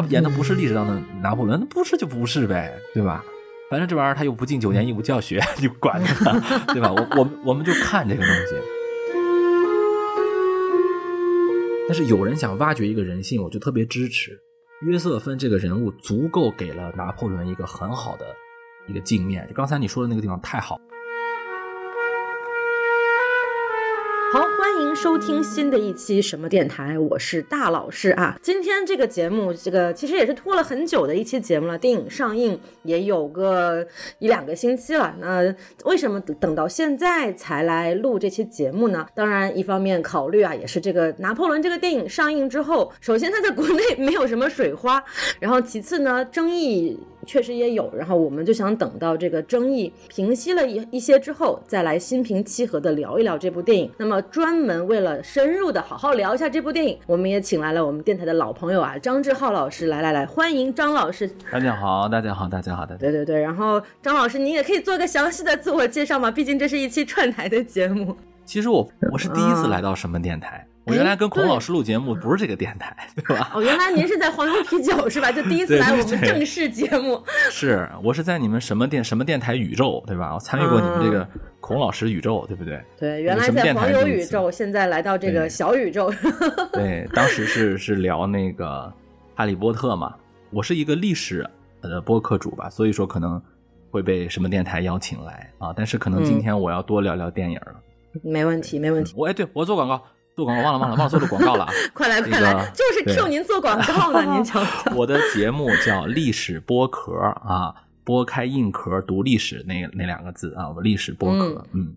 他演的不是历史上的拿破仑，那不是就不是呗，对吧？反正这玩意儿他又不进九年义务教学，你管他，对吧？我我们我们就看这个东西。但是有人想挖掘一个人性，我就特别支持。约瑟芬这个人物足够给了拿破仑一个很好的一个镜面。就刚才你说的那个地方太好。欢迎收听新的一期什么电台，我是大老师啊。今天这个节目，这个其实也是拖了很久的一期节目了。电影上映也有个一两个星期了，那为什么等到现在才来录这期节目呢？当然，一方面考虑啊，也是这个拿破仑这个电影上映之后，首先它在国内没有什么水花，然后其次呢，争议。确实也有，然后我们就想等到这个争议平息了一一些之后，再来心平气和的聊一聊这部电影。那么专门为了深入的好好聊一下这部电影，我们也请来了我们电台的老朋友啊，张志浩老师，来来来，欢迎张老师。大家好，大家好，大家好，大家。对对对，然后张老师，您也可以做个详细的自我介绍嘛，毕竟这是一期串台的节目。其实我我是第一次来到什么电台。我原来跟孔老师录节目不是这个电台，对吧？哦，原来您是在黄油啤酒是吧？就第一次来我们正式节目。是，我是在你们什么电什么电台宇宙，对吧？我参与过你们这个孔老师宇宙，对不对？对，原来在黄油宇宙，现在来到这个小宇宙。对，当时是是聊那个哈利波特嘛。我是一个历史的播客主吧，所以说可能会被什么电台邀请来啊。但是可能今天我要多聊聊电影了。没问题，没问题。我哎，对我做广告。做广告忘了忘了忘了做的广告了啊！快来快来，就是 Q 您做广告呢，您瞧 瞧。我的节目叫历史剥壳啊，剥开硬壳读历史那那两个字啊，我历史剥壳，嗯。嗯，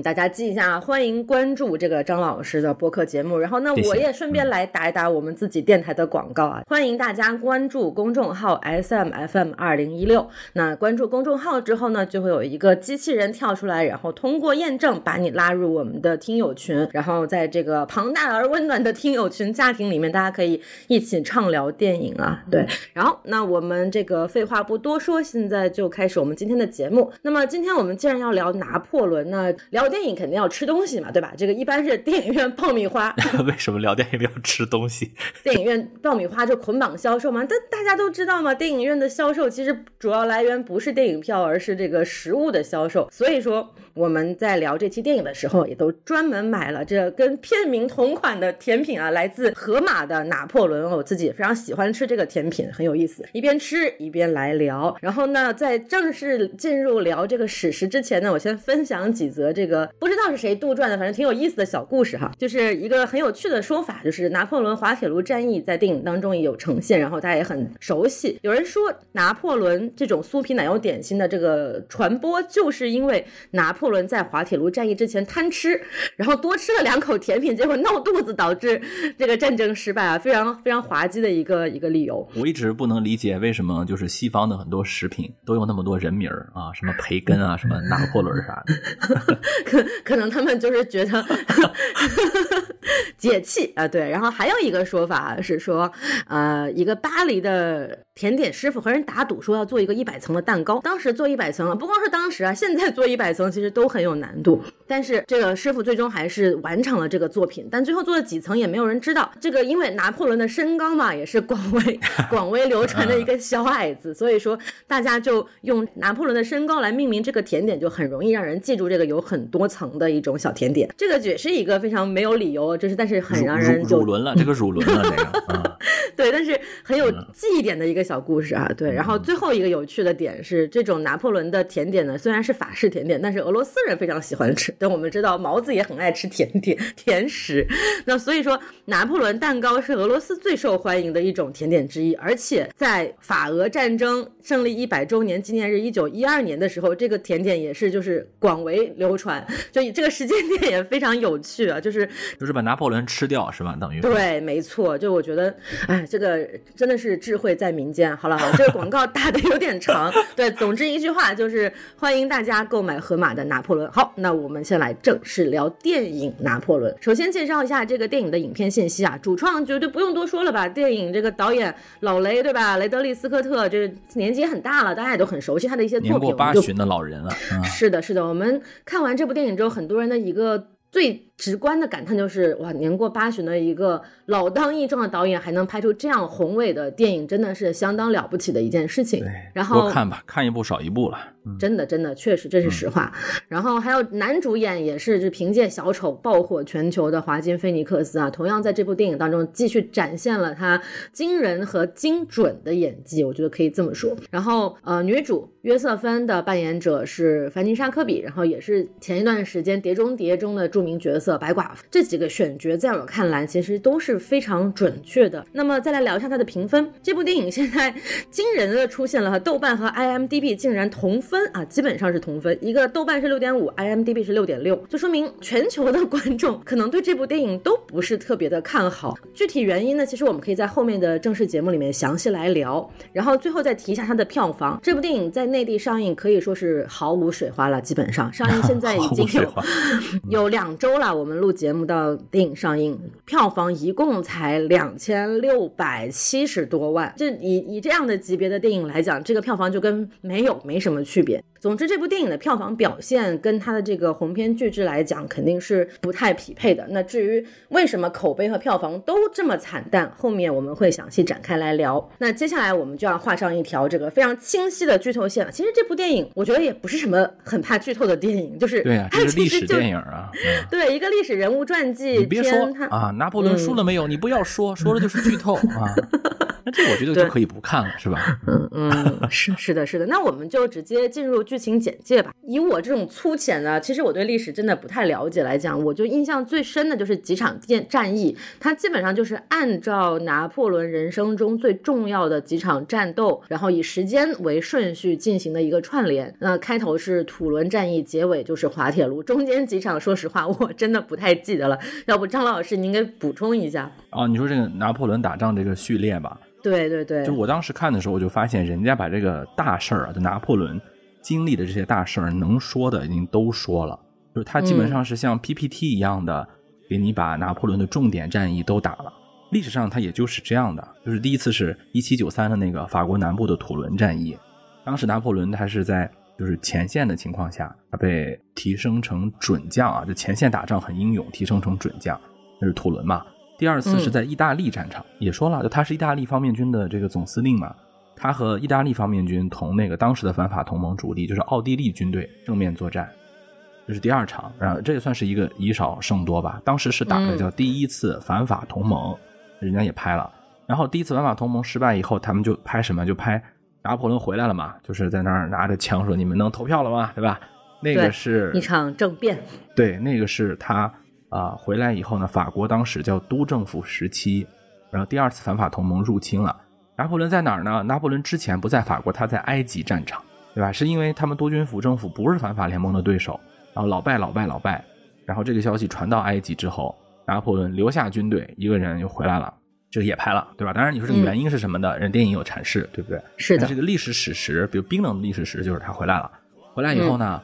大家记一下啊，欢迎关注这个张老师的播客节目。然后呢，我也顺便来打一打我们自己电台的广告啊，欢迎大家关注公众号 S M F M 二零一六。那关注公众号之后呢，就会有一个机器人跳出来，然后通过验证把你拉入我们的听友群。然后在这个庞大而温暖的听友群家庭里面，大家可以一起畅聊电影啊。对，然后那我们这个废话不多说，现在就开始我们今天的节目。那么今天我们既然要聊拿破仑呢？聊电影肯定要吃东西嘛，对吧？这个一般是电影院爆米花。为什么聊电影要吃东西？电影院爆米花就捆绑销售嘛，但大家都知道嘛，电影院的销售其实主要来源不是电影票，而是这个食物的销售。所以说我们在聊这期电影的时候，也都专门买了这跟片名同款的甜品啊，来自盒马的拿破仑。我自己也非常喜欢吃这个甜品，很有意思。一边吃一边来聊。然后呢，在正式进入聊这个史实之前呢，我先分享几则这这个。不知道是谁杜撰的，反正挺有意思的小故事哈，就是一个很有趣的说法，就是拿破仑滑铁卢战役在电影当中也有呈现，然后大家也很熟悉。有人说拿破仑这种酥皮奶油点心的这个传播，就是因为拿破仑在滑铁卢战役之前贪吃，然后多吃了两口甜品，结果闹肚子，导致这个战争失败啊，非常非常滑稽的一个一个理由。我一直不能理解为什么就是西方的很多食品都有那么多人名儿啊，什么培根啊，什么拿破仑啥的。可可能他们就是觉得 解气啊，对。然后还有一个说法是说，呃，一个巴黎的甜点师傅和人打赌说要做一个一百层的蛋糕。当时做一百层，不光是当时啊，现在做一百层其实都很有难度。但是这个师傅最终还是完成了这个作品，但最后做了几层也没有人知道。这个因为拿破仑的身高嘛，也是广为 广为流传的一个小矮子，所以说大家就用拿破仑的身高来命名这个甜点，就很容易让人记住这个有很多层。的一种小甜点，这个也是一个非常没有理由，就是但是很让人就乳轮了，这个乳轮了，这个，对，但是很有记忆点的一个小故事啊，对。然后最后一个有趣的点是，这种拿破仑的甜点呢，虽然是法式甜点，但是俄罗斯人非常喜欢吃。但我们知道毛子也很爱吃甜点 甜食，那所以说拿破仑蛋糕是俄罗斯最受欢迎的一种甜点之一，而且在法俄战争胜利一百周年纪念日一九一二年的时候，这个甜点也是就是广为流传。就这个时间点也非常有趣啊，就是就是把拿破仑吃掉是吧？等于对，没错。就我觉得，哎，这个真的是智慧在民间。好了，好，这个广告打的有点长。对，总之一句话就是欢迎大家购买盒马的拿破仑。好，那我们先来正式聊电影《拿破仑》。首先介绍一下这个电影的影片信息啊，主创绝对不用多说了吧？电影这个导演老雷对吧？雷德利·斯科特，这年纪很大了，大家也都很熟悉他的一些作品。年过八旬的老人了。是的，是的。我们看完这部电影之后。很多人的一个最直观的感叹就是，哇，年过八旬的一个老当益壮的导演，还能拍出这样宏伟的电影，真的是相当了不起的一件事情。然后多看吧，看一部少一部了。嗯，真的，真的，确实这是实话。然后还有男主演也是，就凭借小丑爆火全球的华金菲尼克斯啊，同样在这部电影当中继续展现了他惊人和精准的演技，我觉得可以这么说。然后呃，女主约瑟芬的扮演者是凡妮莎科比，然后也是前一段时间《碟中谍》中的著名角色白寡妇。这几个选角在我看来其实都是非常准确的。那么再来聊一下它的评分，这部电影现在 惊人的出现了豆瓣和 IMDB 竟然同分啊，基本上是同分，一个豆瓣是六点五，IMDB 是六点六，就说明全球的 观众可能对这部电影都不是特别的看好。具体原因呢，其实我们可以在后面的正式节目里面详细来聊。然后最后再提一下它的票房，这部电影在内地上映可以说是毫无水花了，基本上上映现在已经有 有两周了，我们录节目到电影上映，票房一共才两千六百七十多万。这以以这样的级别的电影来讲，这个票房就跟没有没什么区别。总之，这部电影的票房表现跟它的这个鸿篇巨制来讲，肯定是不太匹配的。那至于为什么口碑和票房都这么惨淡，后面我们会详细展开来聊。那接下来我们就要画上一条这个非常清晰的剧透线了。其实这部电影，我觉得也不是什么很怕剧透的电影，就是对啊、它这是电影啊。嗯对一个历史人物传记你别说啊，拿破仑输了没有？你不要说，说了就是剧透啊。那这我觉得就可以不看了，是吧？嗯嗯，是是的，是的。那我们就直接进入剧情简介吧。以我这种粗浅的，其实我对历史真的不太了解来讲，我就印象最深的就是几场战战役，它基本上就是按照拿破仑人生中最重要的几场战斗，然后以时间为顺序进行的一个串联。那开头是土伦战役，结尾就是滑铁卢，中间几场说实话我真的不太记得了。要不张老师您给补充一下？哦，你说这个拿破仑打仗这个序列吧，对对对，就我当时看的时候，我就发现人家把这个大事儿啊，就拿破仑经历的这些大事儿，能说的已经都说了，就是他基本上是像 PPT 一样的，给你把拿破仑的重点战役都打了。历史上它也就是这样的，就是第一次是一七九三的那个法国南部的土伦战役，当时拿破仑他是在就是前线的情况下，他被提升成准将啊，就前线打仗很英勇，提升成准将，那是土伦嘛。第二次是在意大利战场，也说了，就他是意大利方面军的这个总司令嘛，他和意大利方面军同那个当时的反法同盟主力，就是奥地利军队正面作战，这是第二场，然后这也算是一个以少胜多吧。当时是打的叫第一次反法同盟，人家也拍了。然后第一次反法同盟失败以后，他们就拍什么？就拍拿破仑回来了嘛，就是在那儿拿着枪说：“你们能投票了吗？对吧？”那个是一场政变。对，那个是他啊、回来以后呢，法国当时叫都政府时期，然后第二次反法同盟入侵了。拿破仑在哪儿呢？拿破仑之前不在法国，他在埃及战场，对吧？是因为他们多军府政府不是反法联盟的对手，然后老败老败老败，然后这个消息传到埃及之后，拿破仑留下军队，一个人又回来了，这个也拍了，对吧？当然你说这个嗯原因是什么的，人电影有阐释，对不对？是的这个历史史实，比如冰冷的历史史实，就是他回来了。回来以后呢，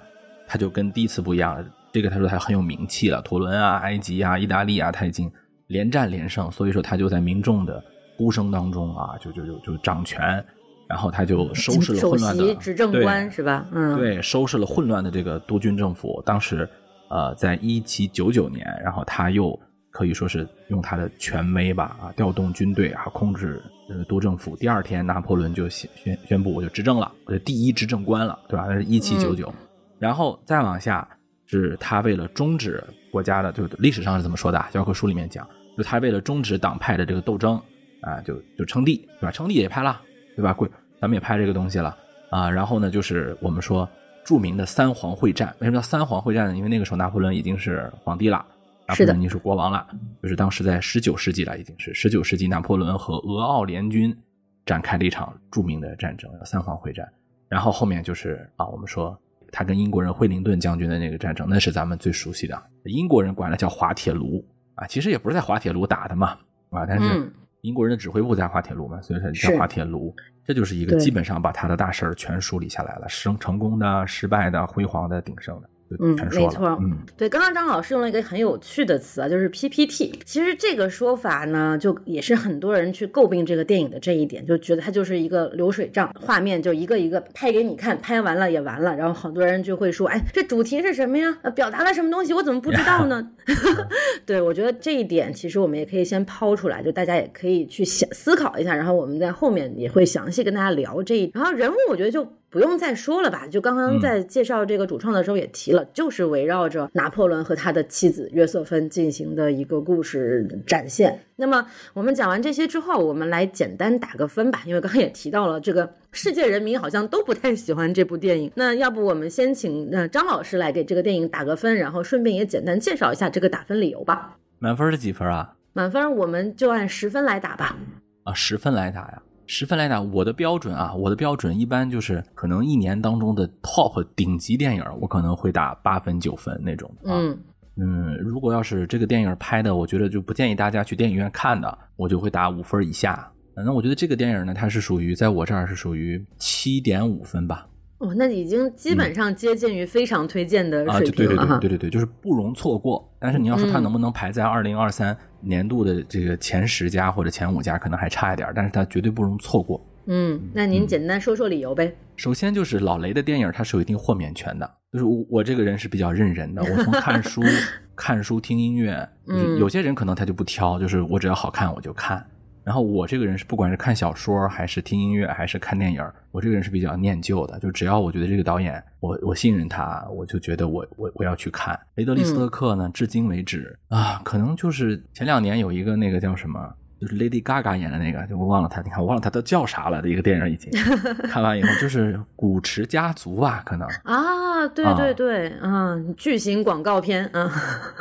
他就跟第一次不一样了。这个他说他很有名气了，陀伦啊、埃及啊、意大利啊，他已经连战连胜，所以说他就在民众的呼声当中啊，就就就就掌权，然后他就收拾了混乱的席执政官是吧？嗯，对，收拾了混乱的这个督军政府。当时，呃，在一七九九年，然后他又可以说是用他的权威吧，啊，调动军队啊，控制呃督政府。第二天，拿破仑就宣宣宣布我就执政了，我就第一执政官了，对吧？那是一七九九，然后再往下是他为了终止国家的，就历史上是怎么说的啊？教科书里面讲，就他为了终止党派的这个斗争啊，就就称帝，对吧？称帝也拍了，对吧？贵，咱们也拍这个东西了啊。然后呢，就是我们说著名的三皇会战，为什么叫三皇会战呢？因为那个时候拿破仑已经是皇帝了，拿破是的仑已经是国王了，就是当时在十九世纪了，已经是十九世纪，拿破仑和俄奥联军展开了一场著名的战争，三皇会战。然后后面就是啊，我们说他跟英国人惠灵顿将军的那个战争，那是咱们最熟悉的。英国人管它叫滑铁卢啊，其实也不是在滑铁卢打的嘛，啊，但是嗯英国人的指挥部在滑铁卢嘛，所以它是叫滑铁卢。这就是一个基本上把他的大事儿全梳理下来了，成成功的、失败的、辉煌的、鼎盛的。嗯。没错，嗯，对，刚刚张老师用了一个很有趣的词啊，就是 PPT。其实这个说法呢，就也是很多人去诟病这个电影的这一点，就觉得它就是一个流水账，画面就一个一个拍给你看，拍完了也完了。然后很多人就会说，哎，这主题是什么呀？呃，表达了什么东西？我怎么不知道呢？对，我觉得这一点其实我们也可以先抛出来，就大家也可以去想思考一下，然后我们在后面也会详细跟大家聊这一。然后人物，我觉得就不用再说了吧，就刚刚在介绍这个主创的时候也提了，就是围绕着拿破仑和他的妻子约瑟芬进行的一个故事展现。那么我们讲完这些之后，我们来简单打个分吧，因为刚刚也提到了这个世界人民好像都不太喜欢这部电影。那要不我们先请呃张老师来给这个电影打个分，然后顺便也简单介绍一下这个打分理由吧。满分是几分啊？满分我们就按十分来打吧。啊，十分来打呀，十分来打。我的标准啊，我的标准一般就是可能一年当中的 top 顶级电影，我可能会打八分九分那种啊。嗯嗯，如果要是这个电影拍的，我觉得就不建议大家去电影院看的，我就会打五分以下。那我觉得这个电影呢，它是属于在我这儿是属于七点五分吧。哦，那已经基本上接近于非常推荐的嗯啊，水就对对平了哈。对对对对，就是不容错过。但是你要说它嗯能不能排在二零二三年度的这个前十家或者前五家，可能还差一点，但是它绝对不容错过。嗯，那您简单说说理由呗。首先就是老雷的电影，它是有一定豁免权的。就是我我这个人是比较认人的，我从看书、看书、听音乐，就是嗯有些人可能他就不挑，就是我只要好看我就看。然后我这个人是不管是看小说还是听音乐还是看电影，我这个人是比较念旧的，就只要我觉得这个导演我我信任他，我就觉得我我我要去看。雷德利·斯特克呢，至今为止啊，可能就是前两年有一个那个叫什么。就是 Lady Gaga 演的那个，就我忘了他，你看我忘了他都叫啥了的一个电影，已经 看完以后就是古驰家族吧，可能啊，对啊对对，嗯，巨型广告片，嗯，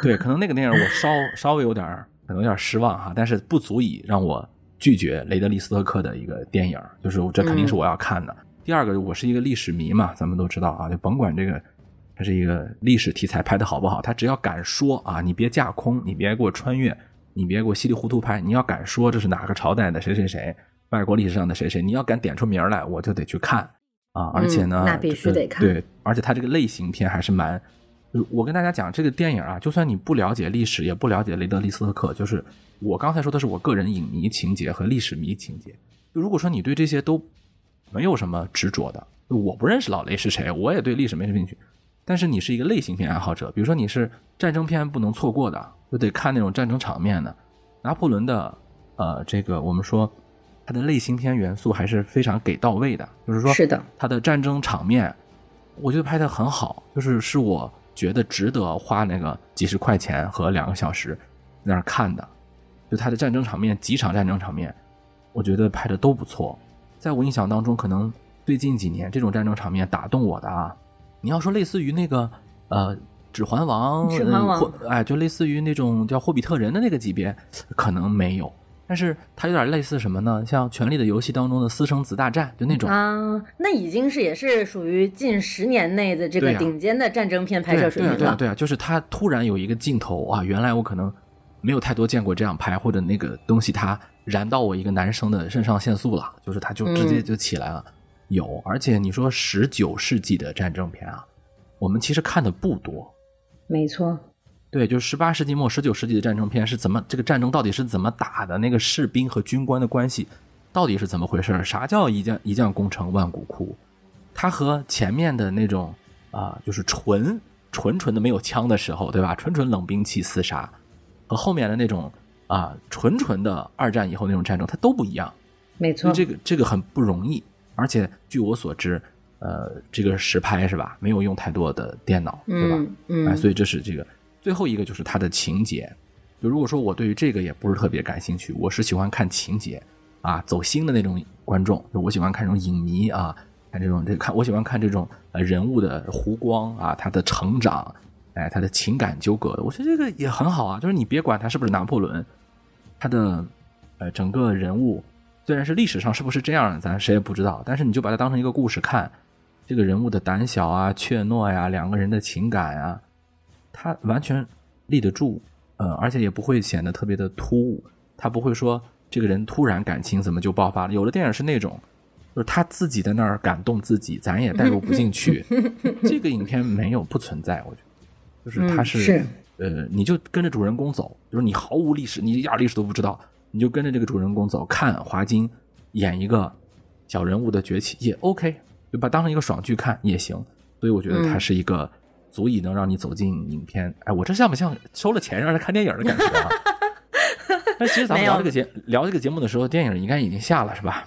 对，可能那个电影我 稍稍微有点可能有点失望哈，但是不足以让我拒绝雷德利·斯特克的一个电影，就是这肯定是我要看的。第二个，我是一个历史迷嘛，咱们都知道啊，就甭管这个它是一个历史题材拍的好不好，他只要敢说啊，你别架空，你别给我穿越，你别给我稀里糊涂拍，你要敢说这是哪个朝代的谁谁谁，外国历史上的谁谁，你要敢点出名儿来，我就得去看啊！而且呢，嗯那必须得看对，而且它这个类型片还是蛮。就我跟大家讲，这个电影啊，就算你不了解历史，也不了解雷德利·斯特克，就是我刚才说的是我个人影迷情节和历史迷情节。就如果说你对这些都没有什么执着的，我不认识老雷是谁，我也对历史没什么兴趣，但是你是一个类型片爱好者，比如说你是战争片不能错过的，就得看那种战争场面的。拿破仑的，呃，这个我们说他的类型片元素还是非常给到位的，就是说是的，他的战争场面，我觉得拍的很好，就是是我觉得值得花那个几十块钱和两个小时在那儿看的。就他的战争场面，几场战争场面，我觉得拍的都不错。在我印象当中，可能最近几年这种战争场面打动我的啊，你要说类似于那个呃《指环王》，指环王哎，就类似于那种叫《霍比特人》的那个级别，可能没有。但是它有点类似什么呢？像《权力的游戏》当中的私生子大战，就那种。啊，那已经是也是属于近十年内的这个顶尖的战争片拍摄水对啊，对啊。对啊，就是它突然有一个镜头啊，原来我可能没有太多见过这样拍，或者那个东西它燃到我一个男生的肾上腺素了，就是它就直接就起来了。有，而且你说十九世纪的战争片啊，我们其实看的不多。没错，对，就是十八世纪末、十九世纪的战争片是怎么这个战争到底是怎么打的？那个士兵和军官的关系到底是怎么回事？啥叫一将一将功成万骨枯？它和前面的那种啊、就是纯纯纯的没有枪的时候，对吧？纯纯冷兵器厮杀，和后面的那种啊、纯纯的二战以后那种战争，它都不一样。没错这个这个很不容易，而且据我所知，呃，这个实拍是吧？没有用太多的电脑，对吧？嗯嗯，哎，所以这是这个最后一个就是它的情节。就如果说我对于这个也不是特别感兴趣，我是喜欢看情节啊，走心的那种观众，就我喜欢看这种影迷啊，看这种这看我喜欢看这种呃人物的弧光啊，他的成长，哎，他的情感纠葛，我觉得这个也很好啊。就是你别管他是不是拿破仑，他的呃整个人物虽然是历史上是不是这样的，咱谁也不知道，但是你就把它当成一个故事看，这个人物的胆小啊、怯懦呀、两个人的情感啊，他完全立得住，呃，而且也不会显得特别的突兀，他不会说这个人突然感情怎么就爆发了。有的电影是那种，就是他自己在那儿感动自己，咱也代入不进去。这个影片没有不存在，我觉得，就是他是,、呃，你就跟着主人公走，就是你毫无历史，你一点历史都不知道，你就跟着这个主人公走，看华金演一个小人物的崛起也 OK，就把它当成一个爽剧看也行。所以我觉得它是一个足以能让你走进影片。哎，我这像不像收了钱让人看电影的感觉啊？但其实咱们聊这个节聊这个节目的时候，电影应该已经下了是吧？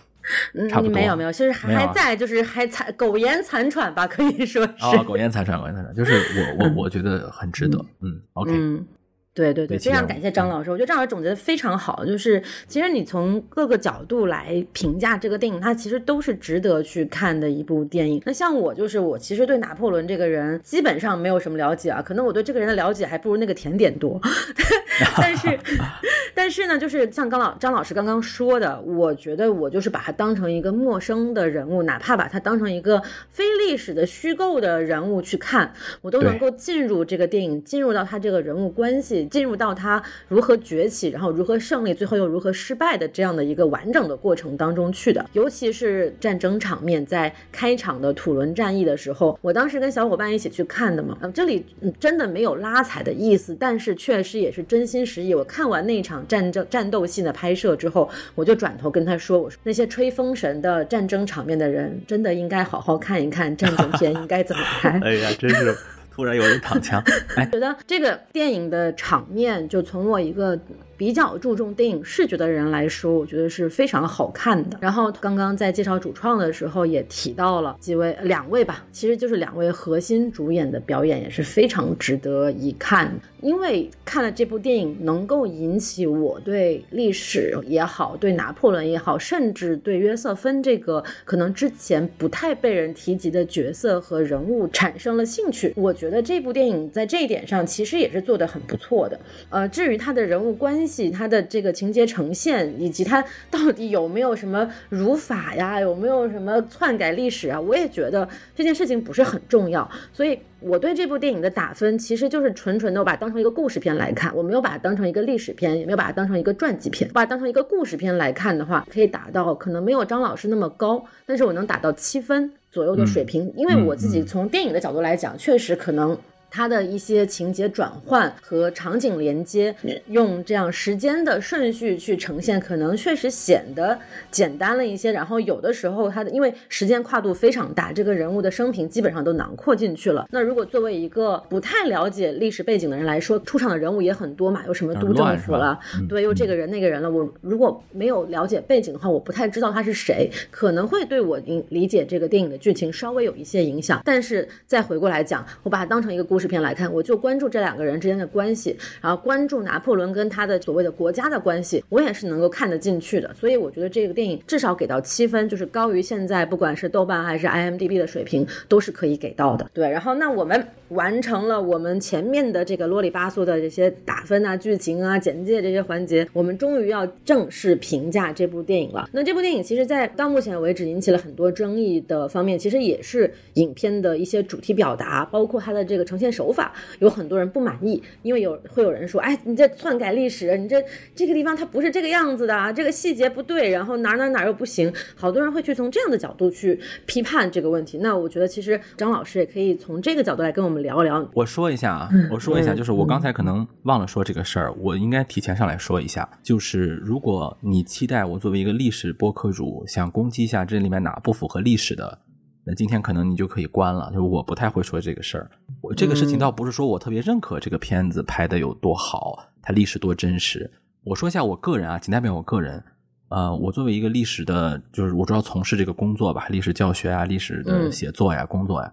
嗯差不多没有没有，其实还在，就是还残苟延残喘吧，可以说是。啊，苟延残喘，苟延残喘，就是我我我觉得很值得。嗯，OK，嗯，对对对，非常感谢张老师，我觉得张老师总结的非常好。就是其实你从各个角度来评价这个电影，它其实都是值得去看的一部电影。那像我就是我其实对拿破仑这个人基本上没有什么了解啊，可能我对这个人的了解还不如那个甜点多。但是 但是呢，就是像刚老张老师刚刚说的，我觉得我就是把他当成一个陌生的人物，哪怕把他当成一个非历史的虚构的人物去看，我都能够进入这个电影，进入到他这个人物关系，进入到他如何崛起，然后如何胜利，最后又如何失败的这样的一个完整的过程当中去的。尤其是战争场面，在开场的土伦战役的时候，我当时跟小伙伴一起去看的嘛，呃这里真的没有拉踩的意思，但是确实也是真心实意。我看完那场战争战斗戏的拍摄之后，我就转头跟他说：“我说那些吹风神的战争场面的人，真的应该好好看一看战争片应该怎么拍。”哎呀，真是突然有人躺枪。哎，觉得这个电影的场面，就从我一个比较注重电影视觉的人来说，我觉得是非常好看的。然后刚刚在介绍主创的时候也提到了几位，两位吧，其实就是两位核心主演的表演也是非常值得一看。因为看了这部电影，能够引起我对历史也好，对拿破仑也好，甚至对约瑟芬这个可能之前不太被人提及的角色和人物产生了兴趣。我觉得这部电影在这一点上其实也是做得很不错的。呃，至于他的人物关系、他的这个情节呈现，以及它到底有没有什么儒法呀，有没有什么篡改历史啊，我也觉得这件事情不是很重要。所以我对这部电影的打分其实就是纯纯的我把它当成一个故事片来看，我没有把它当成一个历史片，也没有把它当成一个传记片。把它当成一个故事片来看的话，可以打到可能没有张老师那么高，但是我能打到七分左右的水平，因为我自己从电影的角度来讲，确实可能。它的一些情节转换和场景连接，用这样时间的顺序去呈现，可能确实显得简单了一些。然后有的时候，它的因为时间跨度非常大，这个人物的生平基本上都囊括进去了。那如果作为一个不太了解历史背景的人来说，出场的人物也很多嘛，有什么都政府了，对，又这个人那个人了。我如果没有了解背景的话，我不太知道他是谁，可能会对我理解这个电影的剧情稍微有一些影响。但是再回过来讲，我把它当成一个故事。视频来看，我就关注这两个人之间的关系，然后关注拿破仑跟他的所谓的国家的关系，我也是能够看得进去的。所以我觉得这个电影至少给到七分，就是高于现在不管是豆瓣还是 IMDB 的水平，都是可以给到的。对，然后那我们完成了我们前面的这个啰里吧嗦的这些打分啊、剧情啊、简介这些环节，我们终于要正式评价这部电影了。那这部电影其实，在到目前为止引起了很多争议的方面，其实也是影片的一些主题表达，包括它的这个呈现。手法有很多人不满意，因为有会有人说，哎，你这篡改历史，你这这个地方它不是这个样子的啊，这个细节不对，然后哪哪哪又不行，好多人会去从这样的角度去批判这个问题。那我觉得其实张老师也可以从这个角度来跟我们聊聊。我说一下啊，我说一下，就是我刚才可能忘了说这个事儿，我应该提前上来说一下，就是如果你期待我作为一个历史播客主，想攻击一下这里面哪不符合历史的。那今天可能你就可以关了，就是我不太会说这个事儿。我这个事情倒不是说我特别认可这个片子拍的有多好，它历史多真实。我说一下我个人啊，仅代表我个人。呃，我作为一个历史的，就是我主要从事这个工作吧，历史教学啊，历史的写作呀，工作呀。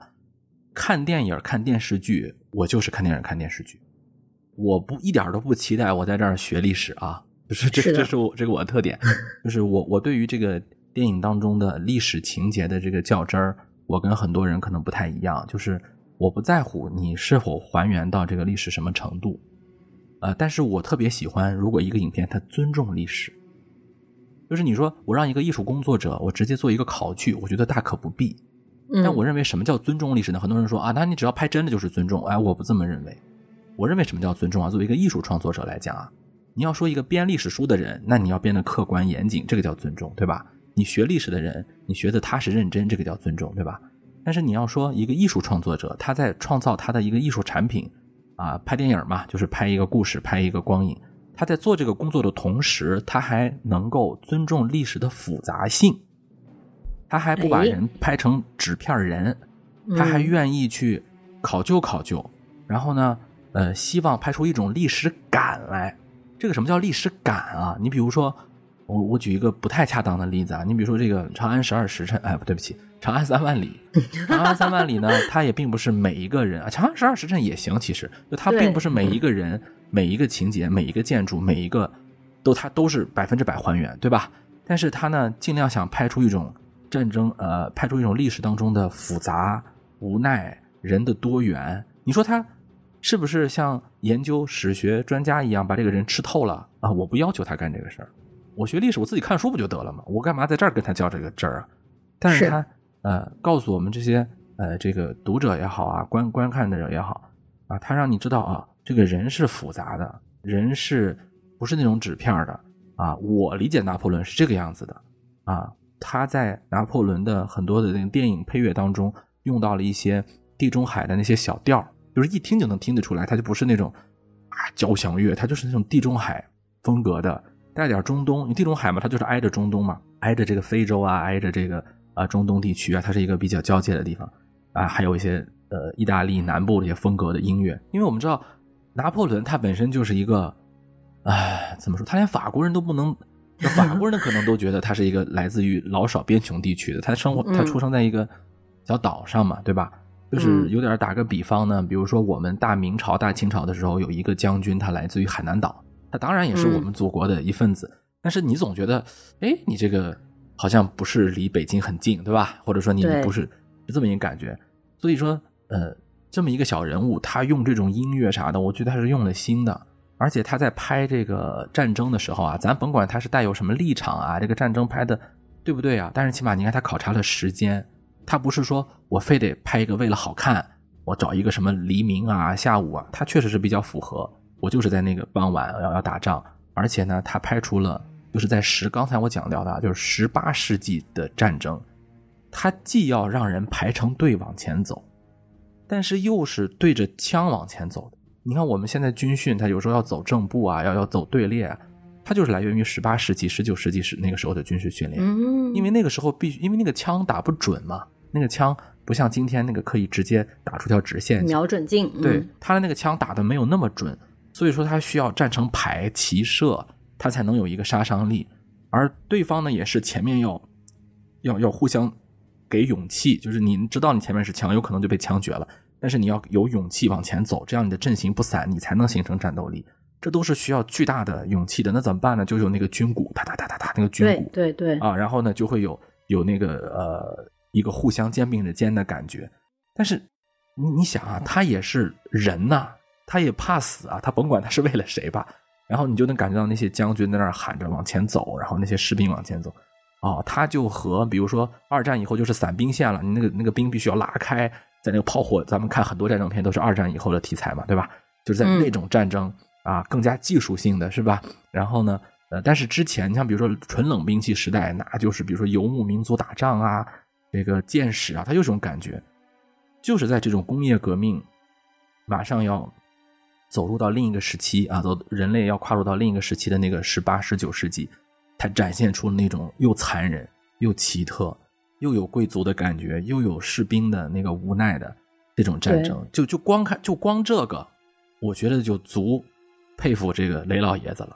看电影、看电视剧，我就是看电影、看电视剧。我不一点都不期待我在这儿学历史啊，就是这这是我这个我的特点，就是我我对于这个。电影当中的历史情节的这个较真儿，我跟很多人可能不太一样，就是我不在乎你是否还原到这个历史什么程度，呃，但是我特别喜欢，如果一个影片它尊重历史，就是你说我让一个艺术工作者，我直接做一个考据，我觉得大可不必。但我认为什么叫尊重历史呢？很多人说啊，那你只要拍真的就是尊重，哎，我不这么认为。我认为什么叫尊重啊？作为一个艺术创作者来讲啊，你要说一个编历史书的人，那你要编的客观严谨，这个叫尊重，对吧？你学历史的人，你学的踏实认真，这个叫尊重，对吧？但是你要说一个艺术创作者，他在创造他的一个艺术产品，啊，拍电影嘛，就是拍一个故事，拍一个光影。他在做这个工作的同时，他还能够尊重历史的复杂性，他还不把人拍成纸片人，他还愿意去考究考究，然后呢，呃，希望拍出一种历史感来。这个什么叫历史感啊？你比如说。我我举一个不太恰当的例子啊，你比如说这个《长安十二时辰》，哎，不对不起，《长安三万里》。《长安三万里》呢，它也并不是每一个人啊，《长安十二时辰》也行，其实就它并不是每一个人、每一个情节、每一个建筑、每一个都它都是百分之百还原，对吧？但是它呢，尽量想拍出一种战争，呃，拍出一种历史当中的复杂、无奈、人的多元。你说他是不是像研究史学专家一样把这个人吃透了啊？我不要求他干这个事儿。我学历史，我自己看书不就得了吗？我干嘛在这儿跟他较这个真儿啊？但是他呃，告诉我们这些呃，这个读者也好啊，观观看的人也好啊，他让你知道啊，这个人是复杂的，人是不是那种纸片的啊？我理解拿破仑是这个样子的啊，他在拿破仑的很多的那个电影配乐当中用到了一些地中海的那些小调，就是一听就能听得出来，他就不是那种啊交响乐，他就是那种地中海风格的。带点中东，因为地中海嘛，它就是挨着中东嘛，挨着这个非洲啊，挨着这个啊中东地区啊，它是一个比较交界的地方啊，还有一些呃意大利南部的一些风格的音乐。因为我们知道拿破仑他本身就是一个，哎，怎么说，他连法国人都不能，法国人 可能都觉得他是一个来自于老少边穷地区的，他生活他出生在一个小岛上嘛，对吧？就是有点打个比方呢，比如说我们大明朝、大清朝的时候有一个将军，他来自于海南岛。他当然也是我们祖国的一份子，但是你总觉得，哎，你这个好像不是离北京很近，对吧？或者说你不是是这么一个感觉。所以说，呃，这么一个小人物，他用这种音乐啥的，我觉得他是用了心的。而且他在拍这个战争的时候啊，咱甭管他是带有什么立场啊，这个战争拍的对不对啊？但是起码你看他考察了时间，他不是说我非得拍一个为了好看，我找一个什么黎明啊、下午啊，他确实是比较符合。我就是在那个傍晚要要打仗，而且呢，他拍出了就是在十刚才我讲到的，就是十八世纪的战争，他既要让人排成队往前走，但是又是对着枪往前走的。你看我们现在军训，他有时候要走正步啊，要要走队列，它就是来源于十八世纪、十九世纪时那个时候的军事训练。嗯，因为那个时候必须，因为那个枪打不准嘛，那个枪不像今天那个可以直接打出条直线，瞄准镜。对，他的那个枪打的没有那么准。所以说，他需要站成排齐射，他才能有一个杀伤力。而对方呢，也是前面要要要互相给勇气，就是你知道你前面是枪，有可能就被枪决了，但是你要有勇气往前走，这样你的阵型不散，你才能形成战斗力。这都是需要巨大的勇气的。那怎么办呢？就有那个军鼓，哒哒哒哒哒，那个军鼓，对对对啊，然后呢，就会有有那个呃一个互相肩并着肩的感觉。但是你你想啊，他也是人呐。他也怕死啊，他甭管他是为了谁吧，然后你就能感觉到那些将军在那儿喊着往前走，然后那些士兵往前走，哦，他就和比如说二战以后就是散兵线了，你那个那个兵必须要拉开，在那个炮火，咱们看很多战争片都是二战以后的题材嘛，对吧？就是在那种战争啊，更加技术性的是吧？然后呢，呃，但是之前你像比如说纯冷兵器时代，那就是比如说游牧民族打仗啊，这个剑士啊，它有这种感觉，就是在这种工业革命马上要。走入到另一个时期啊，走人类要跨入到另一个时期的那个十八、十九世纪，它展现出那种又残忍又奇特，又有贵族的感觉，又有士兵的那个无奈的这种战争。就就光看，就光这个，我觉得就足佩服这个雷老爷子了。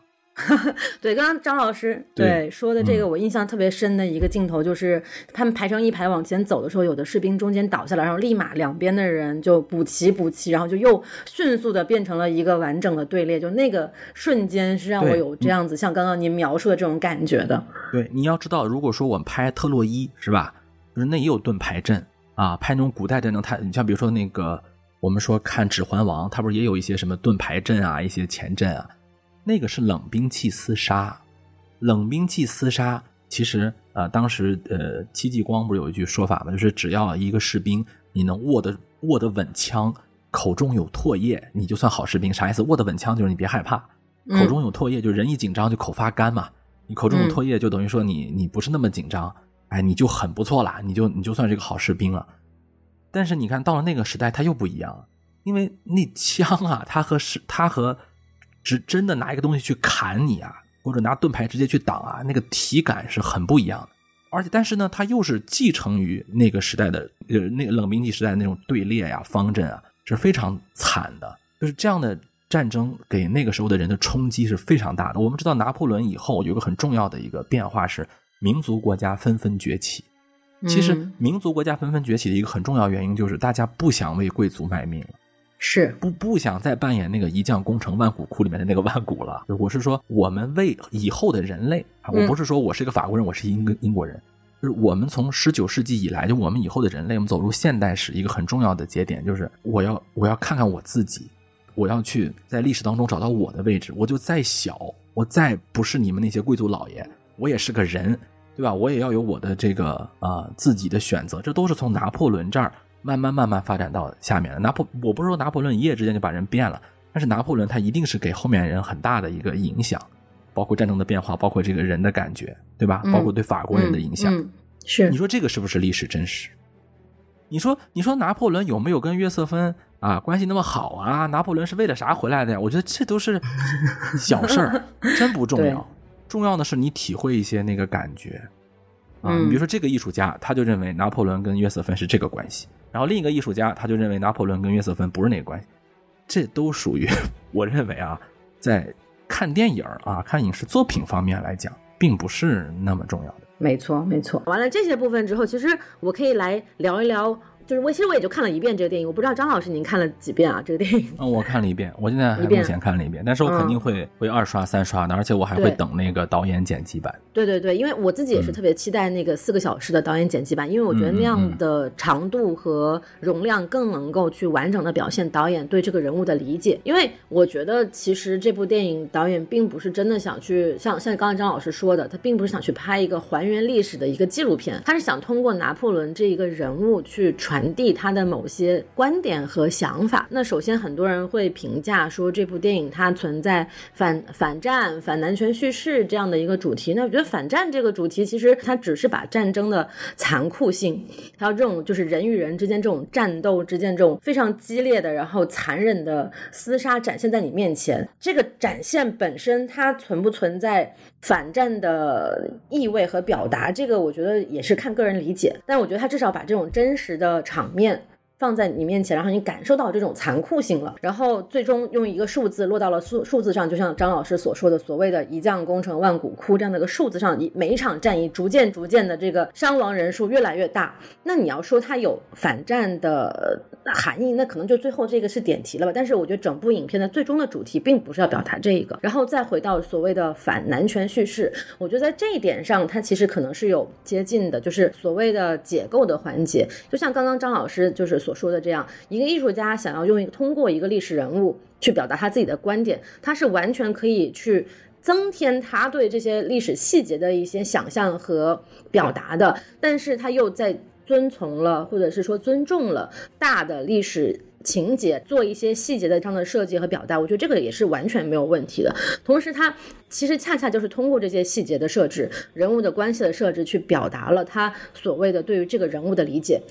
对，刚刚张老师对说的这个，我印象特别深的一个镜头，就是他们排成一排往前走的时候，有的士兵中间倒下来，然后立马两边的人就补齐补齐，然后就又迅速的变成了一个完整的队列。就那个瞬间是让我有这样子，像刚刚您描述的这种感觉的。对，你要知道，如果说我们拍特洛伊是吧，就是那也有盾牌阵啊，拍那种古代战争，它你像比如说那个我们说看《指环王》，他不是也有一些什么盾牌阵啊，一些前阵啊。那个是冷兵器厮杀，冷兵器厮杀，其实呃，当时呃，戚继光不是有一句说法吗？就是只要一个士兵你能握得握得稳枪，口中有唾液，你就算好士兵。啥意思？握得稳枪就是你别害怕，口中有唾液，就人一紧张就口发干嘛。你口中有唾液，就等于说你你不是那么紧张，哎，你就很不错啦，你就你就算是个好士兵了。但是你看到了那个时代，它又不一样，因为那枪啊，它和是它和只真的拿一个东西去砍你啊，或者拿盾牌直接去挡啊，那个体感是很不一样的。而且，但是呢，它又是继承于那个时代的呃，那个冷兵器时代那种队列呀、方阵啊，是非常惨的。就是这样的战争给那个时候的人的冲击是非常大的。我们知道，拿破仑以后有个很重要的一个变化是民族国家纷纷崛起。其实，民族国家纷纷崛起的一个很重要原因就是大家不想为贵族卖命了。是不不想再扮演那个一将功成万骨枯里面的那个万骨了。我是说，我们为以后的人类啊，我不是说我是一个法国人，我是英英国人，就是我们从十九世纪以来，就我们以后的人类，我们走入现代史一个很重要的节点，就是我要我要看看我自己，我要去在历史当中找到我的位置。我就再小，我再不是你们那些贵族老爷，我也是个人，对吧？我也要有我的这个啊自己的选择。这都是从拿破仑这儿。慢慢慢慢发展到下面了。拿破，我不是说拿破仑一夜之间就把人变了，但是拿破仑他一定是给后面人很大的一个影响，包括战争的变化，包括这个人的感觉，对吧？包括对法国人的影响。是你说这个是不是历史真实？你说你说拿破仑有没有跟约瑟芬啊关系那么好啊？拿破仑是为了啥回来的呀？我觉得这都是 小事儿，真不重要。重要的是你体会一些那个感觉啊。你比如说这个艺术家，他就认为拿破仑跟约瑟芬是这个关系。然后另一个艺术家他就认为拿破仑跟约瑟芬不是那个关系，这都属于我认为啊，在看电影啊、看影视作品方面来讲，并不是那么重要的。没错，没错。完了这些部分之后，其实我可以来聊一聊。就是我其实我也就看了一遍这个电影，我不知道张老师您看了几遍啊？这个电影？嗯，我看了一遍，我现在还目前看了一遍，但是我肯定会会二刷三刷的，而且我还会等那个导演剪辑版。对对对，因为我自己也是特别期待那个四个小时的导演剪辑版，因为我觉得那样的长度和容量更能够去完整的表现导演对这个人物的理解。因为我觉得其实这部电影导演并不是真的想去像像刚才张老师说的，他并不是想去拍一个还原历史的一个纪录片，他是想通过拿破仑这一个人物去传。递他的某些观点和想法。那首先，很多人会评价说这部电影它存在反反战、反男权叙事这样的一个主题。那我觉得反战这个主题其实它只是把战争的残酷性，还有这种就是人与人之间这种战斗之间这种非常激烈的，然后残忍的厮杀展现在你面前。这个展现本身它存不存在反战的意味和表达，这个我觉得也是看个人理解。但我觉得他至少把这种真实的。场面。放在你面前，然后你感受到这种残酷性了，然后最终用一个数字落到了数数字上，就像张老师所说的，所谓的一将功成万骨枯这样的一个数字上，一每一场战役逐渐逐渐的这个伤亡人数越来越大。那你要说它有反战的含义，那可能就最后这个是点题了吧？但是我觉得整部影片的最终的主题并不是要表达这一个，然后再回到所谓的反男权叙事，我觉得在这一点上，它其实可能是有接近的，就是所谓的解构的环节，就像刚刚张老师就是所。所说的这样一个艺术家想要用一个通过一个历史人物去表达他自己的观点，他是完全可以去增添他对这些历史细节的一些想象和表达的，但是他又在遵从了或者是说尊重了大的历史情节，做一些细节的这样的设计和表达，我觉得这个也是完全没有问题的。同时，他其实恰恰就是通过这些细节的设置、人物的关系的设置，去表达了他所谓的对于这个人物的理解。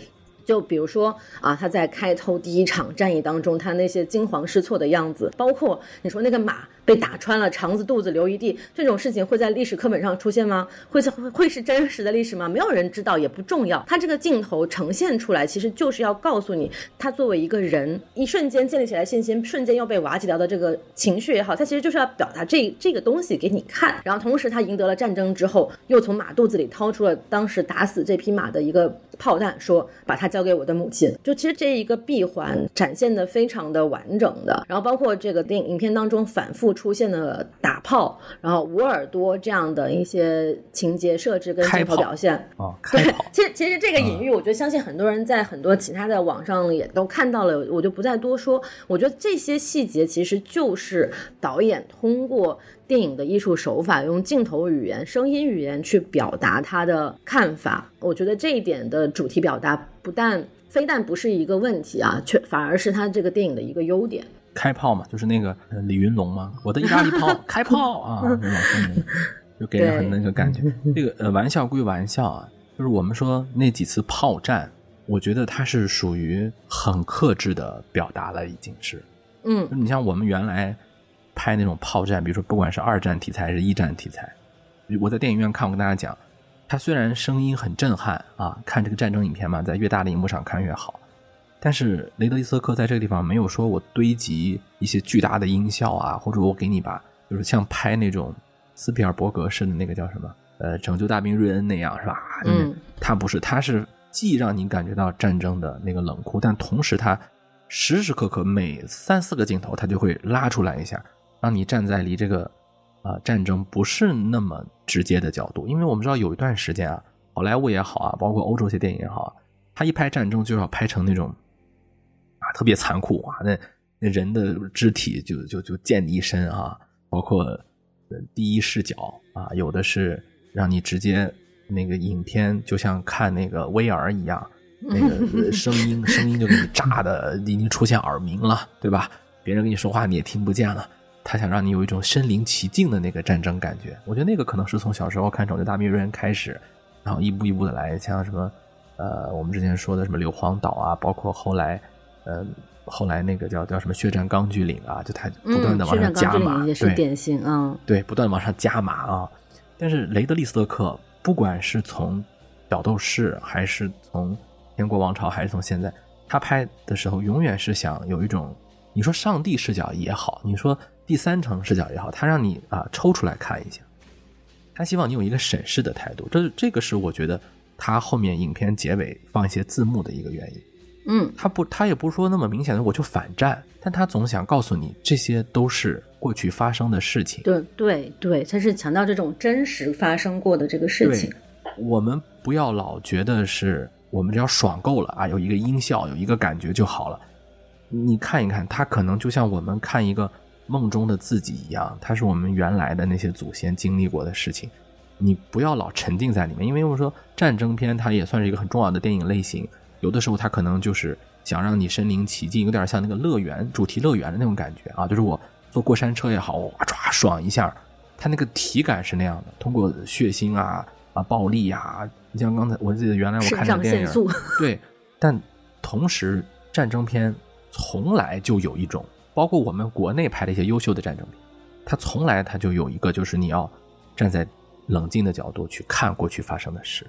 就比如说啊，他在开头第一场战役当中，他那些惊慌失措的样子，包括你说那个马。被打穿了肠子肚子流一地，这种事情会在历史课本上出现吗？会会 会是真实的历史吗？没有人知道，也不重要。他这个镜头呈现出来，其实就是要告诉你，他作为一个人，一瞬间建立起来信心，瞬间又被瓦解掉的这个情绪也好，他其实就是要表达这这个东西给你看。然后同时，他赢得了战争之后，又从马肚子里掏出了当时打死这匹马的一个炮弹，说把它交给我的母亲。就其实这一个闭环展现的非常的完整的。然后包括这个电影影片当中反复。出现的打炮，然后捂耳朵这样的一些情节设置跟镜头表现啊，对，其实其实这个隐喻，我觉得相信很多人在很多其他的网上也都看到了，我就不再多说。我觉得这些细节其实就是导演通过电影的艺术手法，用镜头语言、声音语言去表达他的看法。我觉得这一点的主题表达，不但非但不是一个问题啊，却反而是他这个电影的一个优点。开炮嘛，就是那个李云龙嘛，我的意大利炮 开炮啊！就给人很那个感觉。这个呃，玩笑归玩笑啊，就是我们说那几次炮战，我觉得它是属于很克制的表达了，已经是。嗯，你像我们原来拍那种炮战，比如说不管是二战题材还是一战题材，我在电影院看，我跟大家讲，它虽然声音很震撼啊，看这个战争影片嘛，在越大的荧幕上看越好。但是雷德利·斯科在这个地方没有说我堆积一些巨大的音效啊，或者我给你把就是像拍那种斯皮尔伯格式的那个叫什么呃拯救大兵瑞恩那样是吧？嗯，他不是，他是既让你感觉到战争的那个冷酷，但同时他时时刻刻每三四个镜头他就会拉出来一下，让你站在离这个啊战争不是那么直接的角度，因为我们知道有一段时间啊，好莱坞也好啊，包括欧洲一些电影也好，他一拍战争就要拍成那种。特别残酷啊！那那人的肢体就就就溅你一身啊，包括第一视角啊，有的是让你直接那个影片就像看那个 VR 一样，那个声音声音就给你炸的已经出现耳鸣了，对吧？别人跟你说话你也听不见了。他想让你有一种身临其境的那个战争感觉。我觉得那个可能是从小时候看《拯救大兵瑞恩》开始，然后一步一步的来，像什么呃，我们之前说的什么硫磺岛啊，包括后来。嗯，后来那个叫叫什么血战钢锯岭啊，就他不断的往上加码，也是典型啊，对，不断往上加码啊。但是雷德利·斯特克，不管是从角斗士，还是从天国王朝，还是从现在，他拍的时候，永远是想有一种，你说上帝视角也好，你说第三层视角也好，他让你啊抽出来看一下，他希望你有一个审视的态度。这这个是我觉得他后面影片结尾放一些字幕的一个原因。嗯，他不，他也不是说那么明显的我就反战，但他总想告诉你这些都是过去发生的事情。对对对，他是强调这种真实发生过的这个事情。我们不要老觉得是我们只要爽够了啊，有一个音效，有一个感觉就好了。你看一看，他可能就像我们看一个梦中的自己一样，他是我们原来的那些祖先经历过的事情。你不要老沉浸在里面，因为我说战争片它也算是一个很重要的电影类型。有的时候他可能就是想让你身临其境，有点像那个乐园主题乐园的那种感觉啊，就是我坐过山车也好，哇唰爽一下，他那个体感是那样的。通过血腥啊啊暴力啊，你像刚才我记得原来我看那个电影，对，但同时战争片从来就有一种，包括我们国内拍的一些优秀的战争片，它从来它就有一个，就是你要站在冷静的角度去看过去发生的事，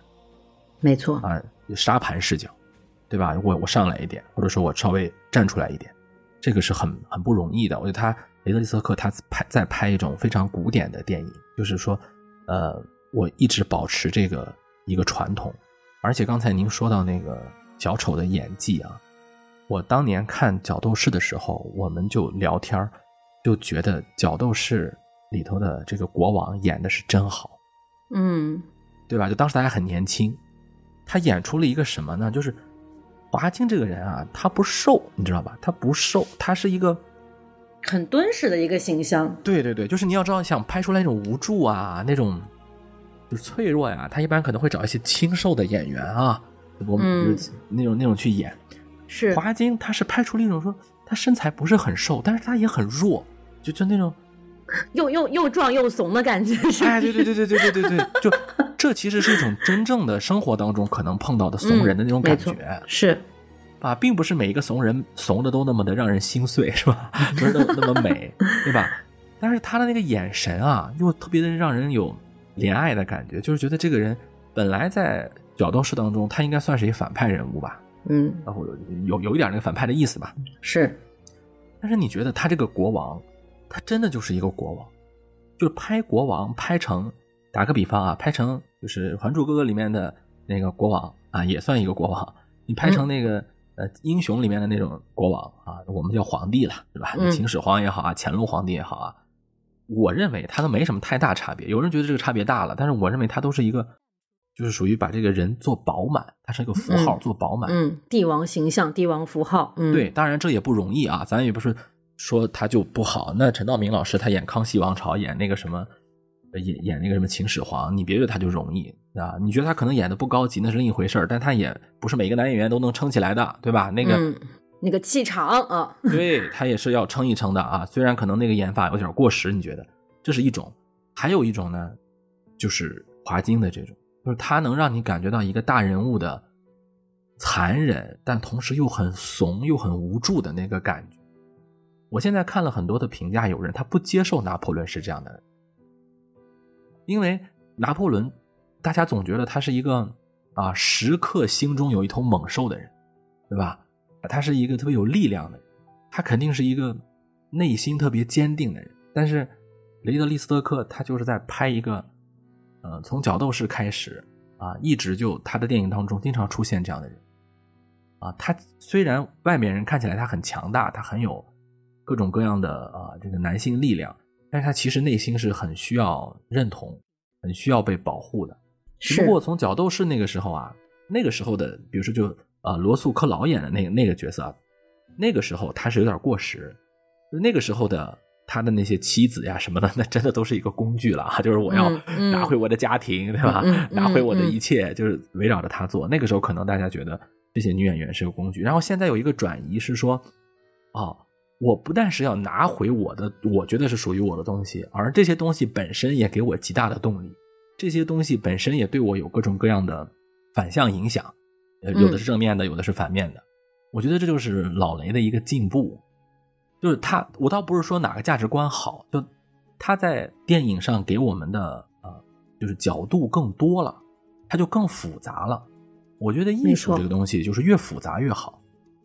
没错啊，沙盘视角。对吧？我我上来一点，或者说我稍微站出来一点，这个是很很不容易的。我觉得他雷德利·斯特克他拍在拍一种非常古典的电影，就是说，呃，我一直保持这个一个传统。而且刚才您说到那个小丑的演技啊，我当年看《角斗士》的时候，我们就聊天就觉得《角斗士》里头的这个国王演的是真好，嗯，对吧？就当时大家很年轻，他演出了一个什么呢？就是。华清这个人啊，他不瘦，你知道吧？他不瘦，他是一个很敦实的一个形象。对对对，就是你要知道，想拍出来那种无助啊，那种就是脆弱呀，他一般可能会找一些清瘦的演员啊，我们那种那种去演。是华清，他是拍出了一种说他身材不是很瘦，但是他也很弱，就就那种又又又壮又怂的感觉。哎，对对对对对对对对，就。这其实是一种真正的生活当中可能碰到的怂人的那种感觉，是啊，并不是每一个怂人怂的都那么的让人心碎，是吧？不是那么那么美，对吧？但是他的那个眼神啊，又特别的让人有怜爱的感觉，就是觉得这个人本来在角斗士当中，他应该算是一反派人物吧？嗯，然后有有一点那个反派的意思吧？是，但是你觉得他这个国王，他真的就是一个国王，就是拍国王拍成。打个比方啊，拍成就是《还珠格格》里面的那个国王啊，也算一个国王。你拍成那个呃英雄里面的那种国王啊，我们叫皇帝了，对吧？秦始皇也好啊，乾隆皇帝也好啊，我认为他都没什么太大差别。有人觉得这个差别大了，但是我认为他都是一个，就是属于把这个人做饱满，他是一个符号做饱满。嗯，帝王形象，帝王符号。嗯，对，当然这也不容易啊，咱也不是说他就不好。那陈道明老师他演康熙王朝，演那个什么。演演那个什么秦始皇，你别觉得他就容易啊！你觉得他可能演的不高级，那是另一回事儿。但他也不是每个男演员都能撑起来的，对吧？那个那个气场啊，对他也是要撑一撑的啊。虽然可能那个演法有点过时，你觉得这是一种；还有一种呢，就是华金的这种，就是他能让你感觉到一个大人物的残忍，但同时又很怂又很无助的那个感觉。我现在看了很多的评价，有人他不接受拿破仑是这样的，因为拿破仑，大家总觉得他是一个啊时刻心中有一头猛兽的人，对吧？他是一个特别有力量的人，他肯定是一个内心特别坚定的人。但是雷德利·斯特克他就是在拍一个，呃，从角斗士开始啊，一直就他的电影当中经常出现这样的人，啊，他虽然外面人看起来他很强大，他很有各种各样的啊这个男性力量，但是他其实内心是很需要认同，很需要被保护的。只不过从角斗士那个时候啊，那个时候的，比如说就。啊，罗素·克劳演的那个那个角色，那个时候他是有点过时，那个时候的他的那些妻子呀什么的，那真的都是一个工具了啊！就是我要拿回我的家庭，对吧？拿回我的一切，就是围绕着他做。那个时候可能大家觉得这些女演员是个工具，然后现在有一个转移是说，哦，我不但是要拿回我的，我觉得是属于我的东西，而这些东西本身也给我极大的动力，这些东西本身也对我有各种各样的反向影响。有的是正面的，有的是反面的。我觉得这就是老雷的一个进步，就是他，我倒不是说哪个价值观好，就他在电影上给我们的呃，就是角度更多了，他就更复杂了。我觉得艺术这个东西就是越复杂越好，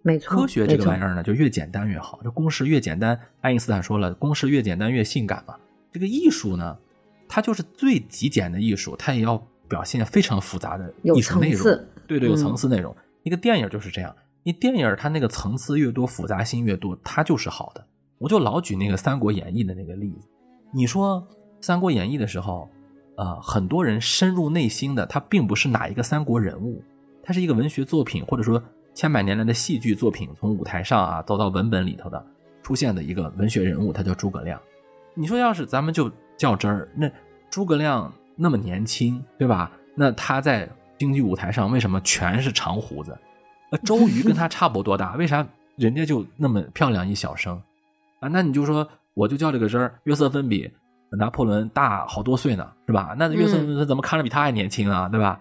没错。科学这个玩意儿呢，就越简单越好。这公式越简单，爱因斯坦说了，公式越简单越性感嘛。这个艺术呢，它就是最极简的艺术，它也要表现非常复杂的艺术内容。对对，有层次内容。一个电影就是这样，你电影它那个层次越多，复杂性越多，它就是好的。我就老举那个《三国演义》的那个例子。你说《三国演义》的时候，呃，很多人深入内心的，他并不是哪一个三国人物，他是一个文学作品，或者说千百年来的戏剧作品，从舞台上啊走到文本里头的出现的一个文学人物，他叫诸葛亮。你说要是咱们就较真儿，那诸葛亮那么年轻，对吧？那他在。京剧舞台上为什么全是长胡子？那周瑜跟他差不多大，为啥人家就那么漂亮一小生啊？那你就说，我就较这个真儿，约瑟芬比拿破仑大好多岁呢，是吧？那约瑟芬怎么看着比他还年轻啊？对吧？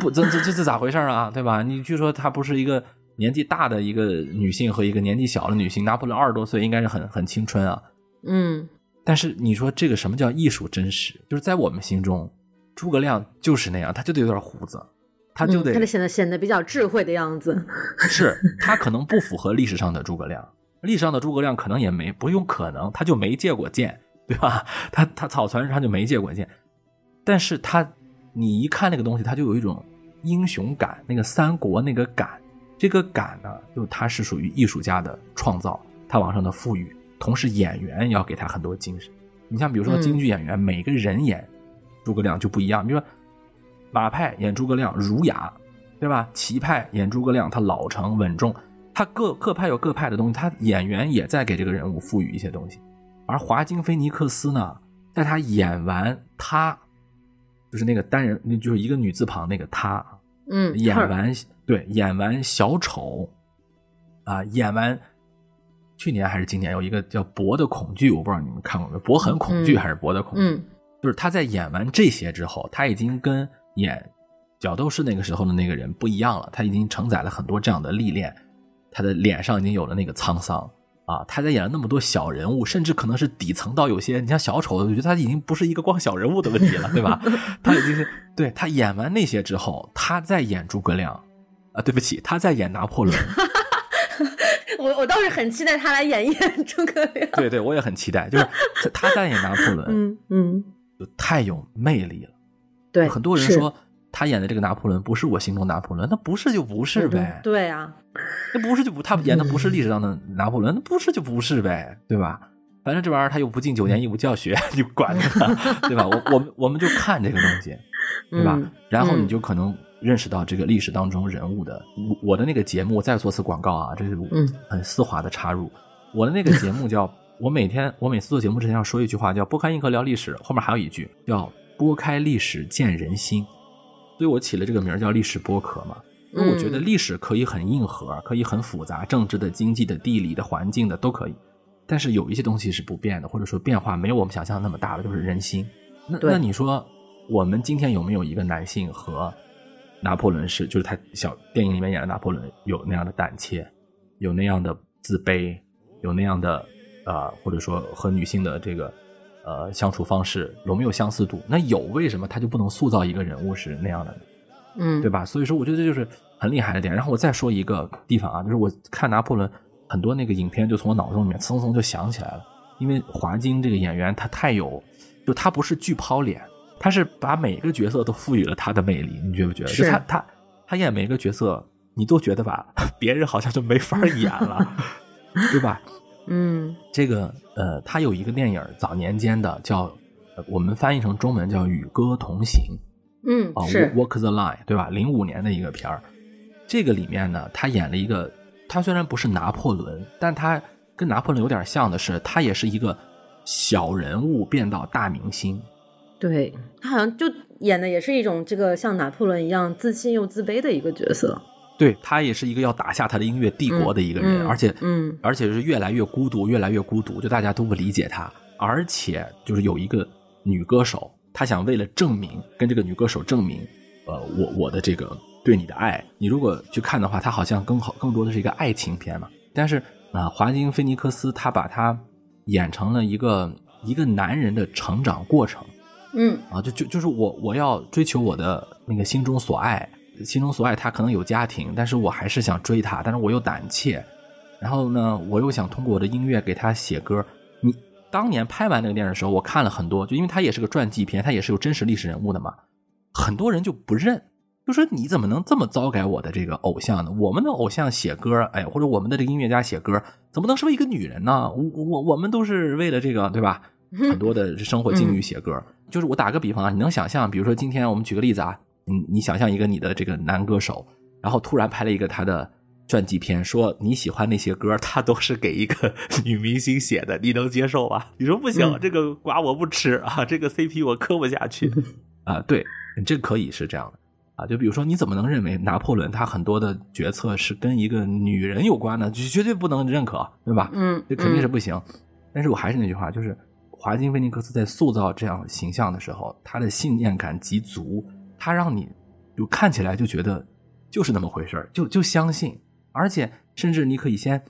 不，这这这是咋回事啊？对吧？你据说她不是一个年纪大的一个女性和一个年纪小的女性，拿破仑二十多岁应该是很很青春啊。嗯，但是你说这个什么叫艺术真实？就是在我们心中。诸葛亮就是那样，他就得有点胡子，他就得他得显得显得比较智慧的样子。是他可能不符合历史上的诸葛亮，历史上的诸葛亮可能也没不用可能，他就没借过剑，对吧？他他草船上就没借过剑，但是他你一看那个东西，他就有一种英雄感，那个三国那个感，这个感呢，就他是属于艺术家的创造，他往上的赋予，同时演员要给他很多精神。你像比如说京剧演员，每个人演。诸葛亮就不一样，比如说马派演诸葛亮儒雅，对吧？齐派演诸葛亮他老成稳重，他各各派有各派的东西，他演员也在给这个人物赋予一些东西。而华金菲尼克斯呢，在他演完他，就是那个单人，就是一个女字旁那个他，嗯，演完对演完小丑，啊，演完去年还是今年有一个叫《博的恐惧》，我不知道你们看过没，《博很恐惧》还是《博的恐惧》？就是他在演完这些之后，他已经跟演角斗士那个时候的那个人不一样了。他已经承载了很多这样的历练，他的脸上已经有了那个沧桑啊。他在演了那么多小人物，甚至可能是底层到有些，你像小丑，我觉得他已经不是一个光小人物的问题了，对吧？他已经是对他演完那些之后，他在演诸葛亮啊，对不起，他在演拿破仑。我我倒是很期待他来演一演诸葛亮。对对，我也很期待，就是他在演拿破仑。嗯嗯。就太有魅力了，对很多人说他演的这个拿破仑不是我心中拿破仑，那不是就不是呗，对啊，那不是就不他演的不是历史上的拿破仑，那不是就不是呗，对吧？反正这玩意儿他又不进九年义务教学，你管他，对吧？我我们我们就看这个东西，对吧？然后你就可能认识到这个历史当中人物的。我的那个节目再做次广告啊，这是很丝滑的插入，我的那个节目叫。我每天，我每次做节目之前要说一句话，叫“拨开硬壳聊历史”，后面还有一句叫“拨开历史见人心”，所以我起了这个名叫“历史剥壳”嘛。因为我觉得历史可以很硬核，可以很复杂，政治的、经济的、地理的、环境的都可以，但是有一些东西是不变的，或者说变化没有我们想象那么大的，就是人心。那那你说我们今天有没有一个男性和拿破仑是，就是他小电影里面演的拿破仑有那样的胆怯，有那样的自卑，有那样的呃，或者说和女性的这个呃相处方式有没有相似度？那有，为什么他就不能塑造一个人物是那样的呢？嗯，对吧？所以说，我觉得这就是很厉害的点。然后我再说一个地方啊，就是我看拿破仑很多那个影片，就从我脑中里面蹭蹭就想起来了。因为华金这个演员他太有，就他不是巨抛脸，他是把每个角色都赋予了他的魅力。你觉不觉得？就他他他演每个角色，你都觉得吧，别人好像就没法演了，对吧？嗯，这个呃，他有一个电影早年间的叫，我们翻译成中文叫《与歌同行》。嗯，啊是 Walk the Line，对吧？零五年的一个片儿，这个里面呢，他演了一个，他虽然不是拿破仑，但他跟拿破仑有点像的是，他也是一个小人物变到大明星。对他好像就演的也是一种这个像拿破仑一样自信又自卑的一个角色。对他也是一个要打下他的音乐帝国的一个人，嗯而且嗯而且是越来越孤独，越来越孤独，就大家都不理解他，而且就是有一个女歌手。他想为了证明，跟这个女歌手证明，呃，我我的这个对你的爱，你如果去看的话，他好像更好更多的是一个爱情片嘛。但是啊，华金菲尼克斯他把他演成了一个一个男人的成长过程，嗯。啊，就就就是我我要追求我的那个心中所爱，心中所爱他可能有家庭，但是我还是想追他，但是我又胆怯，然后呢，我又想通过我的音乐给他写歌，你。当年拍完那个电影的时候，我看了很多，就因为他也是个传记片，他也是有真实历史人物的嘛，很多人就不认，就说你怎么能这么糟改我的这个偶像呢？我们的偶像写歌，哎，或者我们的这个音乐家写歌，怎么能是为一个女人呢？我我我们都是为了这个，对吧？很多的生活境遇写歌，就是我打个比方啊，你能想象，比如说今天我们举个例子啊，你你想象一个你的这个男歌手，然后突然拍了一个他的。传记片说你喜欢那些歌，他都是给一个 女明星写的，你能接受吧？你说不行，嗯、这个瓜我不吃啊，这个 CP 我磕不下去 啊。对，这可以是这样的啊。就比如说，你怎么能认为拿破仑他很多的决策是跟一个女人有关呢？就绝对不能认可，对吧？嗯，这肯定是不行。但是我还是那句话，就是华金菲尼克斯在塑造这样形象的时候，他的信念感极足，他让你就看起来就觉得就是那么回事就就相信。而且，甚至你可以先，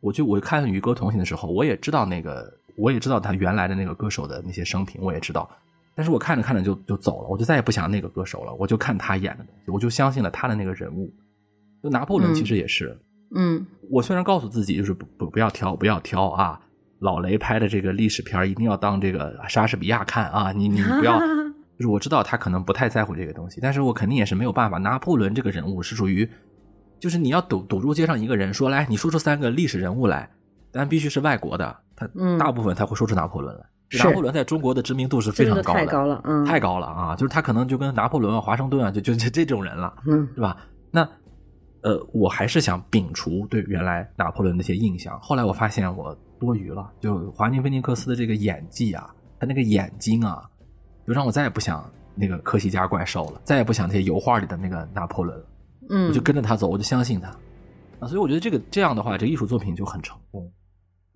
我就我看《与歌同行》的时候，我也知道那个，我也知道他原来的那个歌手的那些生平，我也知道。但是我看着看着就就走了，我就再也不想那个歌手了，我就看他演的东西，我就相信了他的那个人物。就拿破仑其实也是，嗯，我虽然告诉自己就是不不不要挑，不要挑啊，老雷拍的这个历史片一定要当这个莎士比亚看啊，你你不要，就是我知道他可能不太在乎这个东西，但是我肯定也是没有办法。拿破仑这个人物是属于。就是你要堵堵住街上一个人，说来你说出三个历史人物来，但必须是外国的，他大部分他会说出拿破仑来。拿破仑在中国的知名度是非常高的，太高了，嗯，太高了啊！就是他可能就跟拿破仑啊、华盛顿啊，就就就这种人了，嗯，对吧？那呃，我还是想摒除对原来拿破仑那些印象。后来我发现我多余了，就华金菲尼克斯的这个演技啊，他那个眼睛啊，就让我再也不想那个科西嘉怪兽了，再也不想那些油画里的那个拿破仑了。嗯，我就跟着他走，我就相信他啊，所以我觉得这个这样的话，这艺术作品就很成功。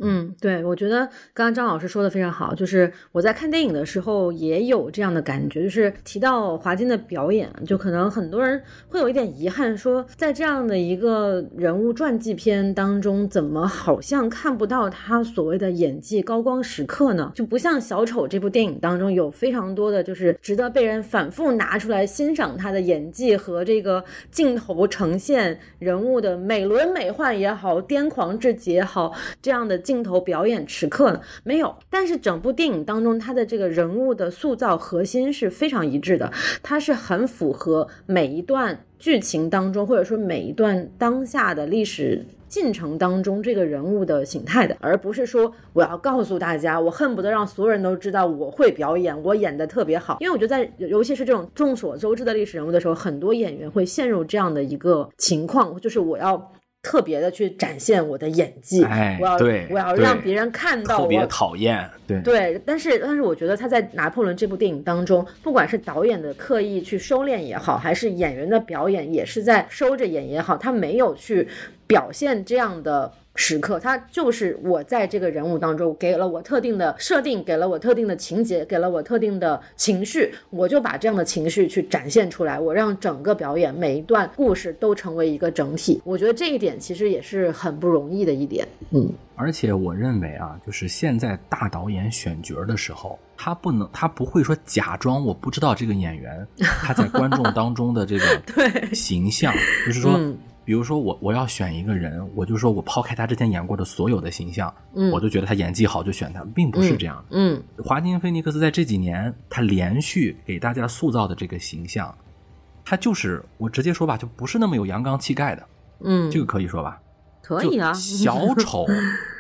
嗯，对，我觉得刚刚张老师说的非常好，就是我在看电影的时候也有这样的感觉，就是提到华金的表演，就可能很多人会有一点遗憾，说在这样的一个人物传记片当中，怎么好像看不到他所谓的演技高光时刻呢？就不像小丑这部电影当中有非常多的就是值得被人反复拿出来欣赏他的演技和这个镜头呈现人物的美轮美奂也好，癫狂至极也好，这样的。镜头表演时刻呢没有，但是整部电影当中，他的这个人物的塑造核心是非常一致的，它是很符合每一段剧情当中，或者说每一段当下的历史进程当中这个人物的形态的，而不是说我要告诉大家，我恨不得让所有人都知道我会表演，我演的特别好。因为我觉得在尤其是这种众所周知的历史人物的时候，很多演员会陷入这样的一个情况，就是我要。特别的去展现我的演技，哎，我要对，我要让别人看到，特别讨厌，对对。但是但是，我觉得他在拿破仑这部电影当中，不管是导演的刻意去收敛也好，还是演员的表演也是在收着演也好，他没有去表现这样的时刻，它就是我在这个人物当中给了我特定的设定，给了我特定的情节，给了我特定的情绪，我就把这样的情绪去展现出来，我让整个表演每一段故事都成为一个整体。我觉得这一点其实也是很不容易的一点。嗯，而且我认为啊，就是现在大导演选角的时候，他不能，他不会说假装我不知道这个演员他在观众当中的这个 形象，就是说。嗯比如说我我要选一个人，我就说我抛开他之前演过的所有的形象，嗯我就觉得他演技好就选他，并不是这样的。嗯华金菲尼克斯在这几年他连续给大家塑造的这个形象，他就是我直接说吧，就不是那么有阳刚气概的，嗯，这个可以说吧？可以啊，小丑，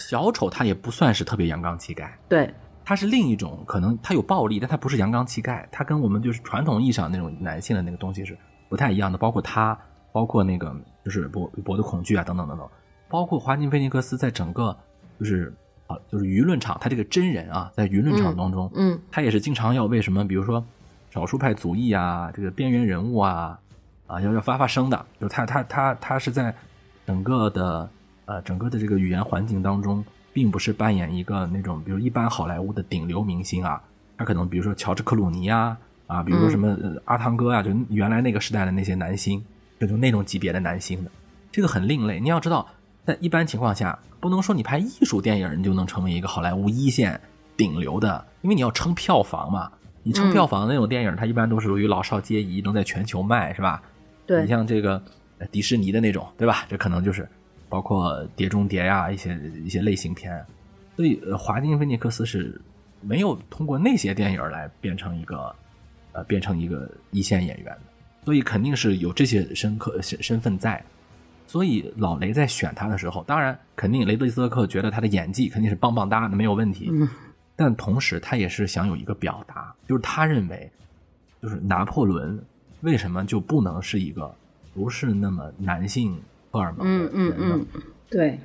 小丑他也不算是特别阳刚气概，对，他是另一种可能，他有暴力，但他不是阳刚气概，他跟我们就是传统意义上那种男性的那个东西是不太一样的。包括他，包括那个就是博博的恐惧啊，等等等等，包括华金菲尼克斯在整个就是啊就是舆论场，他这个真人啊，在舆论场当中，嗯。他也是经常要为什么，比如说少数派族裔啊，这个边缘人物啊，啊要要发发声的，就是他他他他是在整个的呃整个的这个语言环境当中，并不是扮演一个那种比如一般好莱坞的顶流明星啊，他可能比如说乔治克鲁尼啊啊，比如说什么、呃阿汤哥啊，就原来那个时代的那些男星，就就那种级别的男星的，这个很另类。你要知道，在一般情况下，不能说你拍艺术电影你就能成为一个好莱坞一线顶流的，因为你要撑票房嘛。你撑嗯票房的那种电影，它一般都是属于老少皆宜，能在全球卖，是吧？对你，像这个呃迪士尼的那种，对吧？这可能就是包括《碟中谍》呀，一些一些类型片。所以，呃，华金菲尼克斯是没有通过那些电影来变成一个呃变成一个一线演员的，所以肯定是有这些身刻身身份在。所以老雷在选他的时候，当然肯定雷德利斯克觉得他的演技肯定是棒棒哒的，没有问题。嗯但同时他也是想有一个表达，就是他认为，就是拿破仑为什么就不能是一个不是那么男性荷尔蒙嗯的人呢？嗯嗯，对。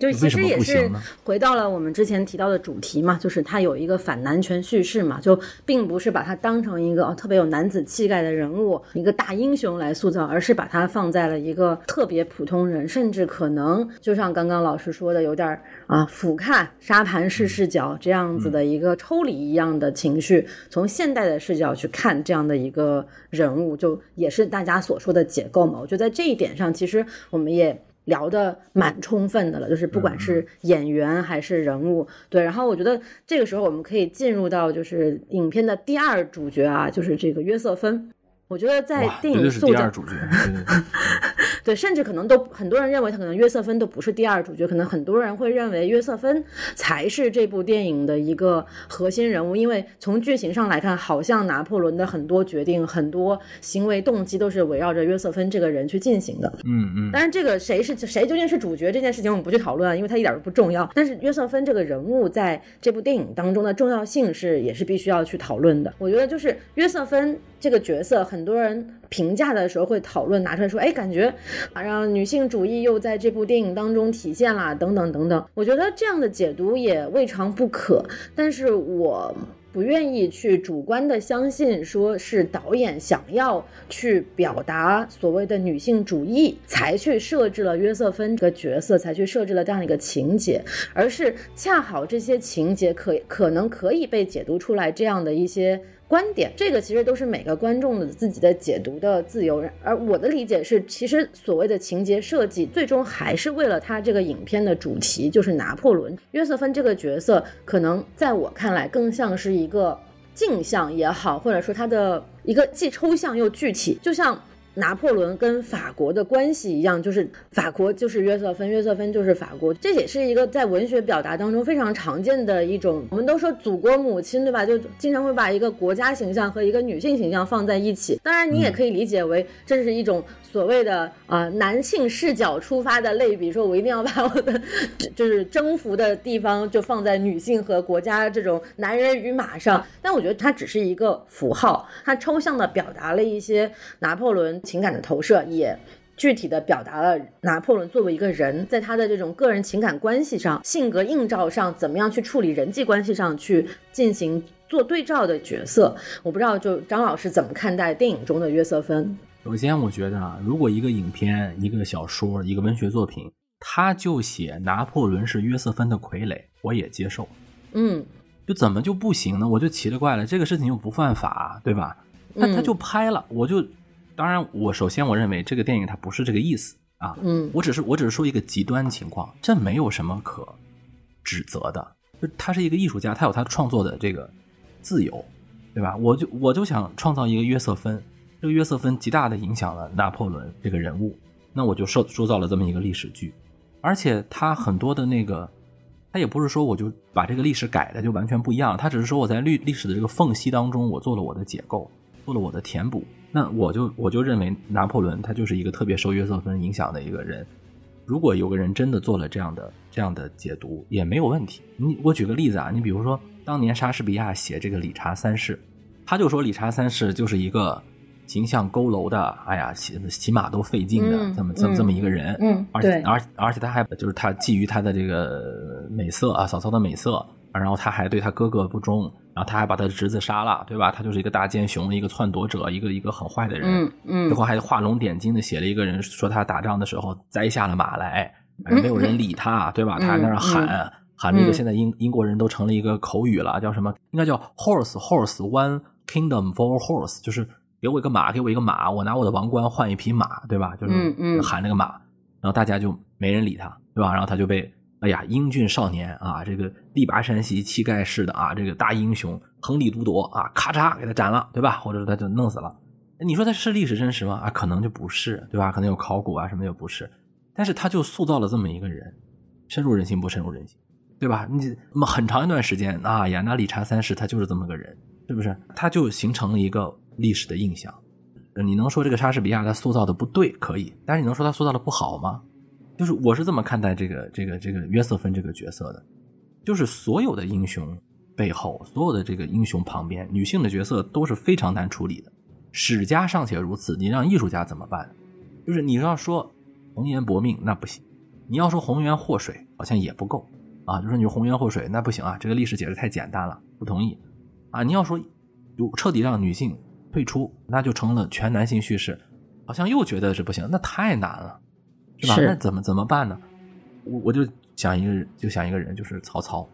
就其实也是回到了我们之前提到的主题嘛，就是他有一个反男权叙事嘛，就并不是把他当成一个哦特别有男子气概的人物，一个大英雄来塑造，而是把他放在了一个特别普通人，甚至可能就像刚刚老师说的，有点儿啊俯瞰沙盘式视角这样子的一个抽离一样的情绪，从现代的视角去看这样的一个人物，就也是大家所说的解构嘛。我觉得在这一点上，其实我们也。聊的蛮充分的了，就是不管是演员还是人物，对。然后我觉得这个时候我们可以进入到就是影片的第二主角啊，就是这个约瑟芬。我觉得在哇，电绝对是影塑造第二主角，对甚至可能都很多人认为他可能约瑟芬都不是第二主角，可能很多人会认为约瑟芬才是这部电影的一个核心人物，因为从剧情上来看，好像拿破仑的很多决定、很多行为动机都是围绕着约瑟芬这个人去进行的。嗯嗯，但是，这个谁是谁究竟是主角这件事情，我们不去讨论，因为它一点都不重要。但是约瑟芬这个人物在这部电影当中的重要性是也是必须要去讨论的。我觉得就是约瑟芬这个角色，很多人评价的时候会讨论拿出来说，哎，感觉啊让女性主义又在这部电影当中体现啦，等等等等。我觉得这样的解读也未尝不可，但是我。不愿意去主观的相信，说是导演想要去表达所谓的女性主义，才去设置了约瑟芬这个角色，才去设置了这样一个情节，而是恰好这些情节可可能可以被解读出来这样的一些。观点，这个其实都是每个观众的自己的解读的自由。而我的理解是，其实所谓的情节设计，最终还是为了他这个影片的主题，就是拿破仑。约瑟芬这个角色，可能在我看来更像是一个镜像也好，或者说他的一个既抽象又具体，就像。拿破仑跟法国的关系一样，就是法国就是约瑟芬，约瑟芬就是法国，这也是一个在文学表达当中非常常见的一种。我们都说祖国母亲，对吧？就经常会把一个国家形象和一个女性形象放在一起。当然，你也可以理解为这是一种所谓的啊、男性视角出发的类比，说我一定要把我的 就是征服的地方就放在女性和国家这种男人与马上。但我觉得它只是一个符号，它抽象的表达了一些拿破仑。情感的投射也具体的表达了拿破仑作为一个人，在他的这种个人情感关系上、性格映照上，怎么样去处理人际关系上去进行做对照的角色。我不知道，就张老师怎么看待电影中的约瑟芬？首先，我觉得啊，如果一个影片、一个小说、一个文学作品，他就写拿破仑是约瑟芬的傀儡，我也接受。嗯，就怎么就不行呢？我就奇了怪了，这个事情又不犯法，对吧？那他就拍了，我就当然，我首先我认为这个电影它不是这个意思啊。嗯，我只是我只是说一个极端情况，这没有什么可指责的。就他是一个艺术家，他有他创作的这个自由，对吧？我就我就想创造一个约瑟芬，这个约瑟芬极大的影响了拿破仑这个人物，那我就塑塑造了这么一个历史剧。而且他很多的那个，他也不是说我就把这个历史改的就完全不一样，他只是说我在历历史的这个缝隙当中，我做了我的解构，做了我的填补。那我就我就认为拿破仑他就是一个特别受约瑟芬影响的一个人。如果有个人真的做了这样的这样的解读，也没有问题。你我举个例子啊，你比如说当年莎士比亚写这个理查三世，他就说理查三世就是一个。形象佝偻的，哎呀，骑骑马都费劲的，这么这么这么一个人，嗯，而且而而且他还就是他觊觎他的这个美色啊，嫂嫂的美色，然后他还对他哥哥不忠，然后他还把他的侄子杀了，对吧？他就是一个大奸雄，一个篡夺者，一个一个很坏的人，嗯嗯，最后还画龙点睛的写了一个人，说他打仗的时候栽下了马来，没有人理他，对吧？他还在那喊喊那个现在英英国人都成了一个口语了，叫什么？应该叫 horse horse one kingdom for horse，就是。给我一个马，给我一个马，我拿我的王冠换一匹马，对吧？就是喊那个马，然后大家就没人理他，对吧？然后他就被，哎呀，英俊少年啊，这个力拔山兮气盖世的啊，这个大英雄横李独夺啊，咔嚓给他斩了，对吧？或者说他就弄死了。你说他是历史真实吗？啊，可能就不是，对吧？可能有考古啊什么也不是，但是他就塑造了这么一个人，深入人心不深入人心，对吧？你那么很长一段时间啊呀，那理查三世他就是这么个人，是不是？他就形成了一个。历史的印象，你能说这个莎士比亚他塑造的不对可以，但是你能说他塑造的不好吗？就是我是这么看待这个这个这个约瑟芬这个角色的，就是所有的英雄背后，所有的这个英雄旁边，女性的角色都是非常难处理的。史家尚且如此，你让艺术家怎么办？就是你要说红颜薄命那不行，你要说红颜祸水好像也不够啊。就说你红颜祸水那不行啊，这个历史解释太简单了，不同意啊。你要说就彻底让女性。退出，那就成了全男性叙事，好像又觉得是不行，那太难了，是吧？那怎么怎么办呢？我我就想一个人，就想一个人，就是曹操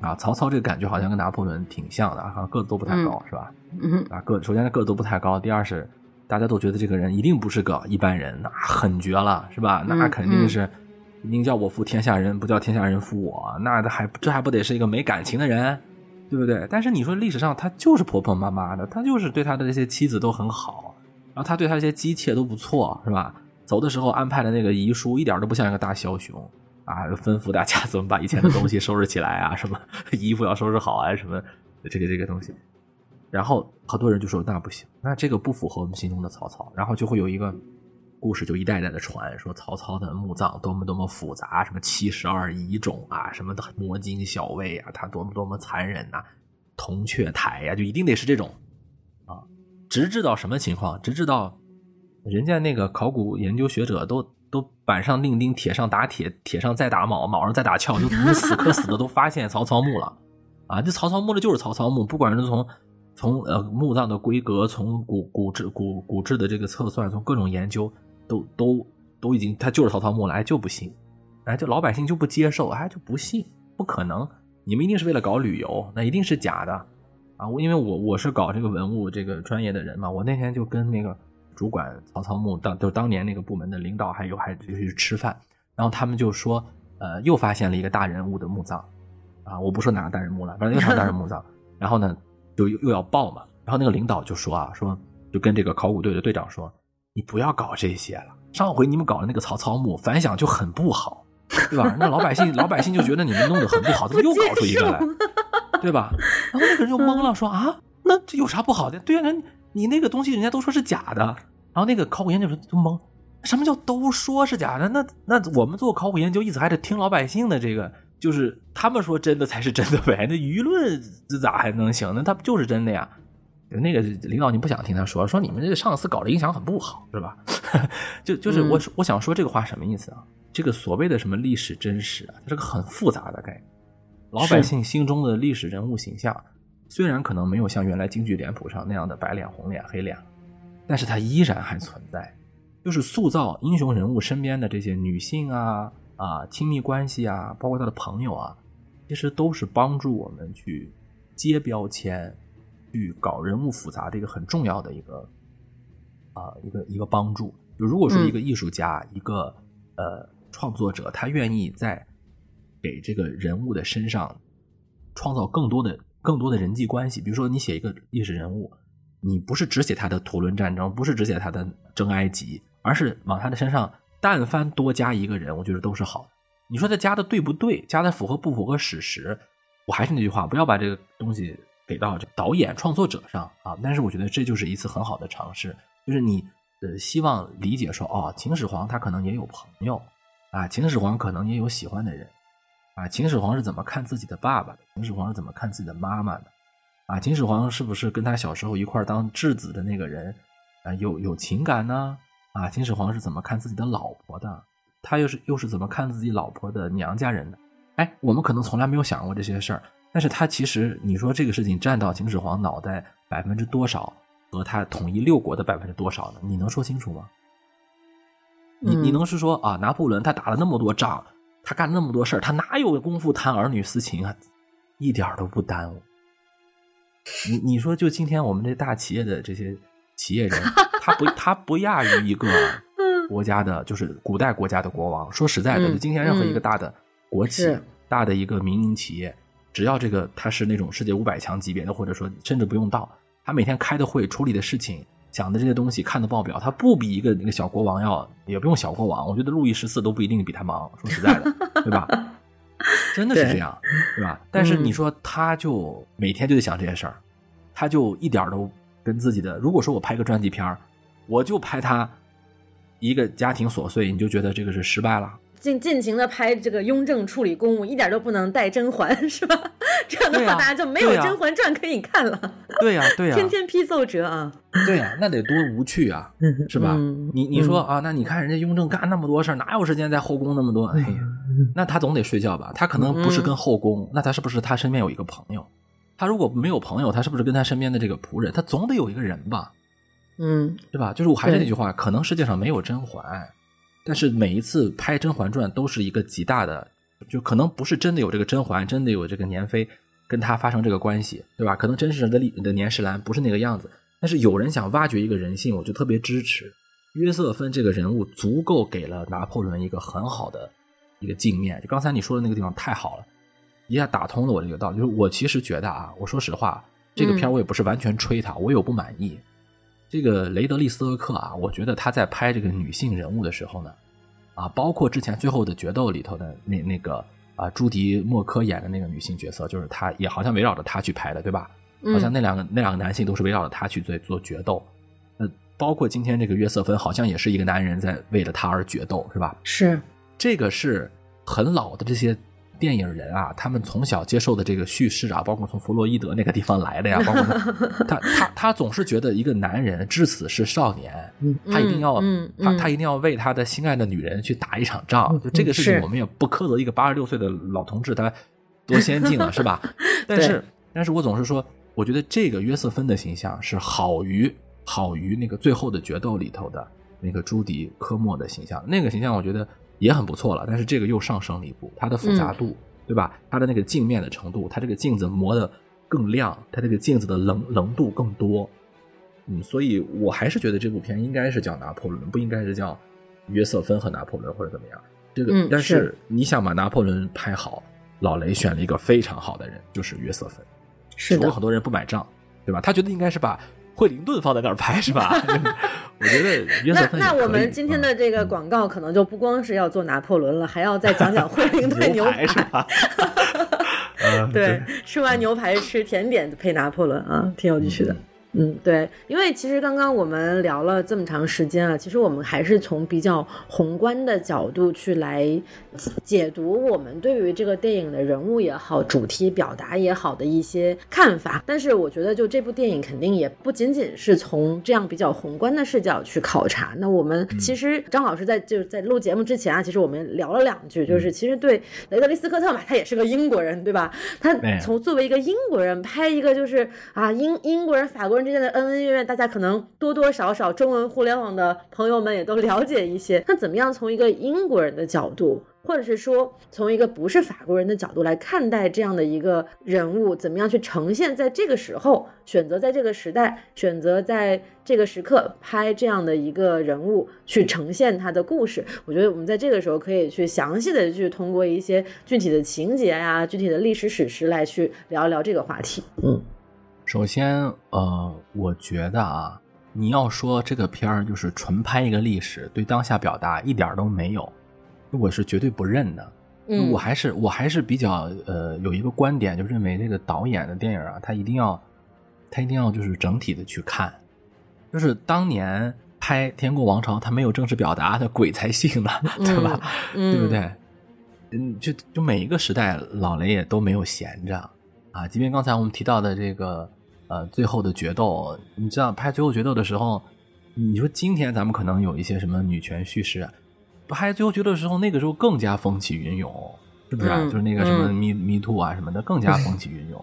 啊。曹操这个感觉好像跟拿破仑挺像的，好像个子都不太高，是吧？嗯啊，个首先他个子都不太高，第二是大家都觉得这个人一定不是个一般人，那很绝了，是吧？那肯定是宁叫我负天下人，不叫天下人负我，那还这还不得是一个没感情的人？对不对？但是你说历史上他就是婆婆妈妈的，他就是对他的这些妻子都很好，然后他对他这些姬妾都不错，是吧？走的时候安排的那个遗书一点都不像一个大枭雄啊，吩咐大家 怎么把以前的东西收拾起来啊，什么衣服要收拾好啊，什么这个这个东西。然后好多人就说那不行，那这个不符合我们心中的曹操，然后就会有一个。故事就一代代的传，说曹操的墓葬多么多么复杂，什么七十二遗种啊，什么的摸金校尉啊，他多么多么残忍呐，铜雀台呀，就一定得是这种啊，直至到什么情况？直至到人家那个考古研究学者都都板上钉钉，铁上打铁，铁上再打铆，铆上再打鞘，就死磕死的都发现曹操墓了啊！这曹操墓的就是曹操墓，不管是从从呃墓葬的规格，从古古制古古制的这个测算，从各种研究。都都都已经，他就是曹操墓了，哎就不信，哎就老百姓就不接受，哎就不信，不可能，你们一定是为了搞旅游，那一定是假的，啊我因为我我是搞这个文物这个专业的人嘛，我那天就跟那个主管曹操墓当就当年那个部门的领导还有还就去吃饭，然后他们就说，呃又发现了一个大人物的墓葬，啊我不说哪个大人墓了，反正又是大人墓葬，然后呢就又又要报嘛，然后那个领导就说啊说就跟这个考古队的队长说。你不要搞这些了。上回你们搞的那个曹操墓，反响就很不好，对吧？那老百姓老百姓就觉得你们弄得很不好，怎么又搞出一个来，对吧？然后那个人就懵了，说啊，那这有啥不好的？对啊，人你那个东西人家都说是假的。然后那个考古研究生就懵，什么叫都说是假的？那那我们做考古研究，一直还得听老百姓的这个，就是他们说真的才是真的呗。那舆论这咋还能行？那他不就是真的呀？那个领导，你不想听他说，说你们这个上司搞的影响很不好，是吧？就就是我我想说这个话什么意思啊？这个所谓的什么历史真实啊，它是个很复杂的概念。老百姓心中的历史人物形象，虽然可能没有像原来京剧脸谱上那样的白脸、红脸、黑脸，但是它依然还存在。就是塑造英雄人物身边的这些女性啊、啊、亲密关系啊，包括他的朋友啊，其实都是帮助我们去接标签、去搞人物复杂的一个很重要的一个啊、一个一个帮助。就如果说嗯一个艺术家、一个呃创作者，他愿意在给这个人物的身上创造更多的更多的人际关系，比如说你写一个历史人物，你不是只写他的图伦战争，不是只写他的征埃及，而是往他的身上但凡多加一个人，我觉得都是好的。你说他加的对不对？加的符合不符合史实？我还是那句话，不要把这个东西给到这导演创作者上啊。但是我觉得这就是一次很好的尝试，就是你呃希望理解说，哦，秦始皇他可能也有朋友啊，秦始皇可能也有喜欢的人啊，秦始皇是怎么看自己的爸爸的？秦始皇是怎么看自己的妈妈的？啊，秦始皇是不是跟他小时候一块当质子的那个人啊有有情感呢？啊，秦始皇是怎么看自己的老婆的？他又是又是怎么看自己老婆的娘家人的？哎，我们可能从来没有想过这些事儿，但是他其实你说这个事情占到秦始皇脑袋百分之多少，和他统一六国的百分之多少呢？你能说清楚吗？你你嗯能是说啊，拿破仑他打了那么多仗，他干了那么多事儿，他哪有功夫谈儿女私情啊？一点都不耽误。你你说，就今天我们这大企业的这些企业人，他不他不亚于一个国家的，就是古代国家的国王。说实在的，嗯就今天任何一个嗯大的国企、是大的一个民营企业，只要这个他是那种世界五百强级别的，或者说甚至不用到，他每天开的会、处理的事情、讲的这些东西、看的报表，他不比一个那个小国王要，也不用小国王，我觉得路易十四都不一定比他忙。说实在的，对吧？真的是这样，对吧？但是嗯你说他就每天就得想这些事儿，他就一点都跟自己的，如果说我拍个传记片儿，我就拍他一个家庭琐碎，你就觉得这个是失败了。尽尽情的拍这个雍正处理公务，一点都不能带甄嬛，是吧？这样的话，大家就没有《甄嬛传》可以看了，对呀、对 呀、天天批奏折啊，对呀、那得多无趣啊，是吧？嗯你你说啊，那你看人家雍正干那么多事儿，哪有时间在后宫那么多？哎呀，那他总得睡觉吧？他可能不是跟后宫，那他是不是他身边有一个朋友？他如果没有朋友，他是不是跟他身边的这个仆人？他总得有一个人吧？嗯对吧？就是我还是那句话，可能世界上没有甄嬛，但是每一次拍《甄嬛传》都是一个极大的，就可能不是真的有这个甄嬛，真的有这个年妃跟她发生这个关系，对吧？可能真实的历的年世兰不是那个样子，但是有人想挖掘一个人性，我就特别支持。约瑟芬这个人物足够给了拿破仑一个很好的一个镜面。就刚才你说的那个地方太好了，一下打通了我这个道理。就是我其实觉得啊，我说实话，这个片我也不是完全吹他，我有不满意。这个雷德利·斯科克啊，我觉得他在拍这个女性人物的时候呢，啊，包括之前最后的决斗里头的那那个啊，朱迪·莫科演的那个女性角色，就是他也好像围绕着他去拍的，对吧？好像嗯那两个那两个男性都是围绕着他去做做决斗。呃，包括今天这个约瑟芬，好像也是一个男人在为了他而决斗，是吧？是这个是很老的这些电影人啊，他们从小接受的这个叙事啊，包括从弗洛伊德那个地方来的呀，包括他他他他总是觉得一个男人至死是少年，嗯。他一定要、他他一定要为他的心爱的女人去打一场仗，就这个事情我们也不苛责一个八十六岁的老同志他多先进了，是吧？但是但是我总是说，我觉得这个约瑟芬的形象是好于好于那个最后的决斗里头的那个朱迪科莫的形象，那个形象我觉得也很不错了，但是这个又上升了一步，它的复杂度，对吧？它的那个镜面的程度，它这个镜子磨得更亮，它这个镜子的棱棱度更多，嗯，所以我还是觉得这部片应该是叫拿破仑，不应该是叫约瑟芬和拿破仑或者怎么样。这个，嗯但是是你想把拿破仑拍好，老雷选了一个非常好的人，就是约瑟芬。是的只不过，很多人不买账，对吧？他觉得应该是把惠灵顿放在那儿拍，是吧？我觉得约瑟那那我们今天的这个嗯广告可能就不光是要做拿破仑了，还要再讲讲惠灵顿牛排排是吧？嗯对，吃完牛排吃甜点配拿破仑啊，挺有趣的。嗯，对，因为其实刚刚我们聊了这么长时间啊，其实我们还是从比较宏观的角度去来解读我们对于这个电影的人物也好、主题表达也好的一些看法。但是我觉得，就这部电影肯定也不仅仅是从这样比较宏观的视角去考察。那我们其实张老师在就是在录节目之前啊，其实我们聊了两句，就是其实对雷德利·斯科特嘛，他也是个英国人，对吧？他从作为一个英国人拍一个就是啊英英国人法国人之间的恩恩怨怨，大家可能多多少少中文互联网的朋友们也都了解一些。那怎么样从一个英国人的角度或者是说从一个不是法国人的角度来看待这样的一个人物，怎么样去呈现在这个时候，选择在这个时代，选择在这个时刻拍这样的一个人物去呈现他的故事。我觉得我们在这个时候可以去详细的去通过一些具体的情节呀、具体的历史史实来去聊一聊这个话题。嗯，首先，呃，我觉得啊。你要说这个片儿就是纯拍一个历史，对当下表达一点都没有，我是绝对不认的。嗯，我还是我还是比较呃有一个观点，就认为这个导演的电影啊，他一定要他一定要就是整体的去看，就是当年拍《天国王朝》，他没有正式表达，他鬼才信呢，对吧？对不对？嗯，就就每一个时代，老雷也都没有闲着啊。即便刚才我们提到的这个。呃，最后的决斗，你知道拍最后决斗的时候，你说今天咱们可能有一些什么女权叙事，拍最后决斗的时候，那个时候更加风起云涌，是不是？就是那个什么 Me Me Too 啊什么的，更加风起云涌。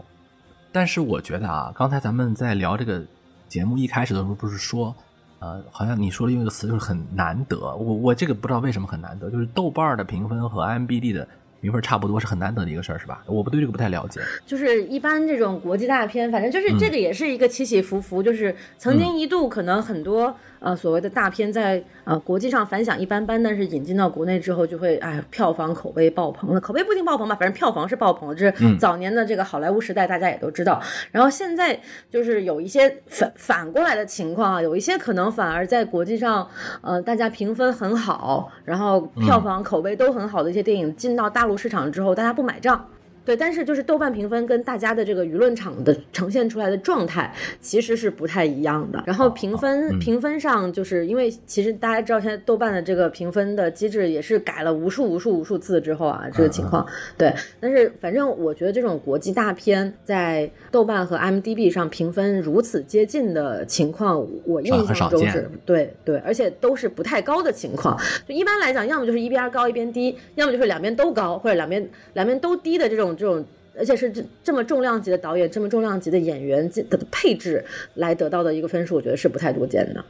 但是我觉得啊，刚才咱们在聊这个节目一开始的时候，不是说，呃，好像你说的用一个词，就是很难得。我我这个不知道为什么很难得，就是豆瓣的评分和 IMBD 的。评分差不多是很难得的一个事儿，是吧？我不对这个不太了解。就是一般这种国际大片，反正就是这个也是一个起起伏伏。就是曾经一度可能很多呃所谓的大片在呃国际上反响一般般，但是引进到国内之后就会哎票房口碑爆棚了。口碑不一定爆棚吧，反正票房是爆棚了。这是早年的这个好莱坞时代，大家也都知道。然后现在就是有一些反反过来的情况啊，有一些可能反而在国际上呃大家评分很好，然后票房口碑都很好的一些电影进到大。陆市场之后，大家不买账。对，但是就是豆瓣评分跟大家的这个舆论场的呈现出来的状态其实是不太一样的。然后评分评分上，就是因为其实大家知道，现在豆瓣的这个评分的机制也是改了无数无数无数次之后啊，这个情况。对，但是反正我觉得这种国际大片在豆瓣和 M D B 上评分如此接近的情况，我印象中是对对，而且都是不太高的情况。就一般来讲，要么就是一边高一边低，要么就是两边都高，或者两边两边都低的这种。这种，而且是这这么重量级的导演，这么重量级的演员的配置来得到的一个分数，我觉得是不太多见的。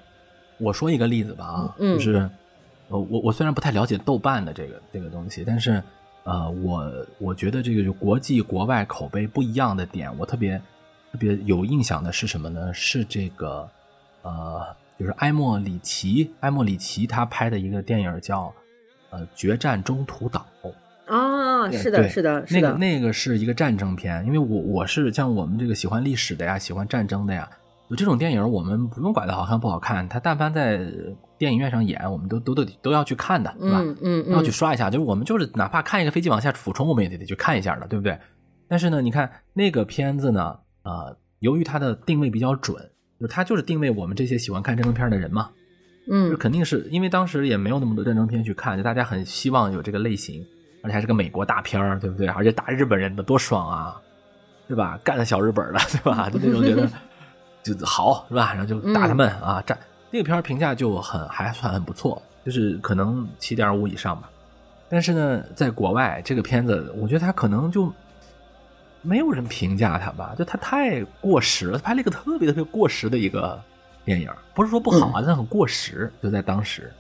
我说一个例子吧啊，就是，呃，我我虽然不太了解豆瓣的这个这个东西，但是，呃，我我觉得这个就国际国外口碑不一样的点，我特别特别有印象的是什么呢？是这个，呃，就是埃莫里奇，埃莫里奇他拍的一个电影叫，呃，《决战中途岛》。啊，是的，是的，那个那个是一个战争片，因为我我是像我们这个喜欢历史的呀，喜欢战争的呀，有这种电影，我们不用管它好看不好看，它但凡在电影院上演，我们都都都都要去看的，对吧？嗯嗯，要去刷一下，就是我们就是哪怕看一个飞机往下俯冲，我们也得得去看一下的，对不对？但是呢，你看那个片子呢，呃，由于它的定位比较准，就是它就是定位我们这些喜欢看战争片的人嘛，嗯，肯定是因为当时也没有那么多战争片去看，就大家很希望有这个类型。而且还是个美国大片儿，对不对？而且打日本人的多爽啊，对吧？干了小日本了，对吧？就那种觉得 就好，是吧？然后就打他们啊，战那个片儿评价就很还算很不错，就是可能七点五以上吧。但是呢，在国外这个片子，我觉得他可能就没有人评价他吧，就他太过时了，他拍了一个特别特别过时的一个电影，不是说不好啊，但很过时。就在当时，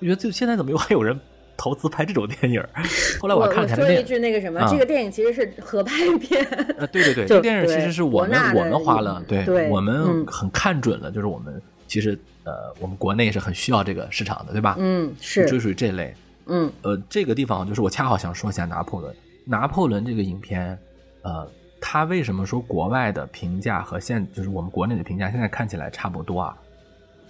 我觉得就现在怎么又还有人？投资拍这种电影，后来我看看说一句那个什么，这个电影其实是合拍片。呃，对对对，这个电影其实是我们我们花了，对，我们很看准了，就是我们其实呃，我们国内是很需要这个市场的，对吧？嗯，是，就属于这类。嗯，呃，这个地方就是我恰好想说一下拿破仑。拿破仑这个影片，呃，他为什么说国外的评价和现就是我们国内的评价现在看起来差不多啊？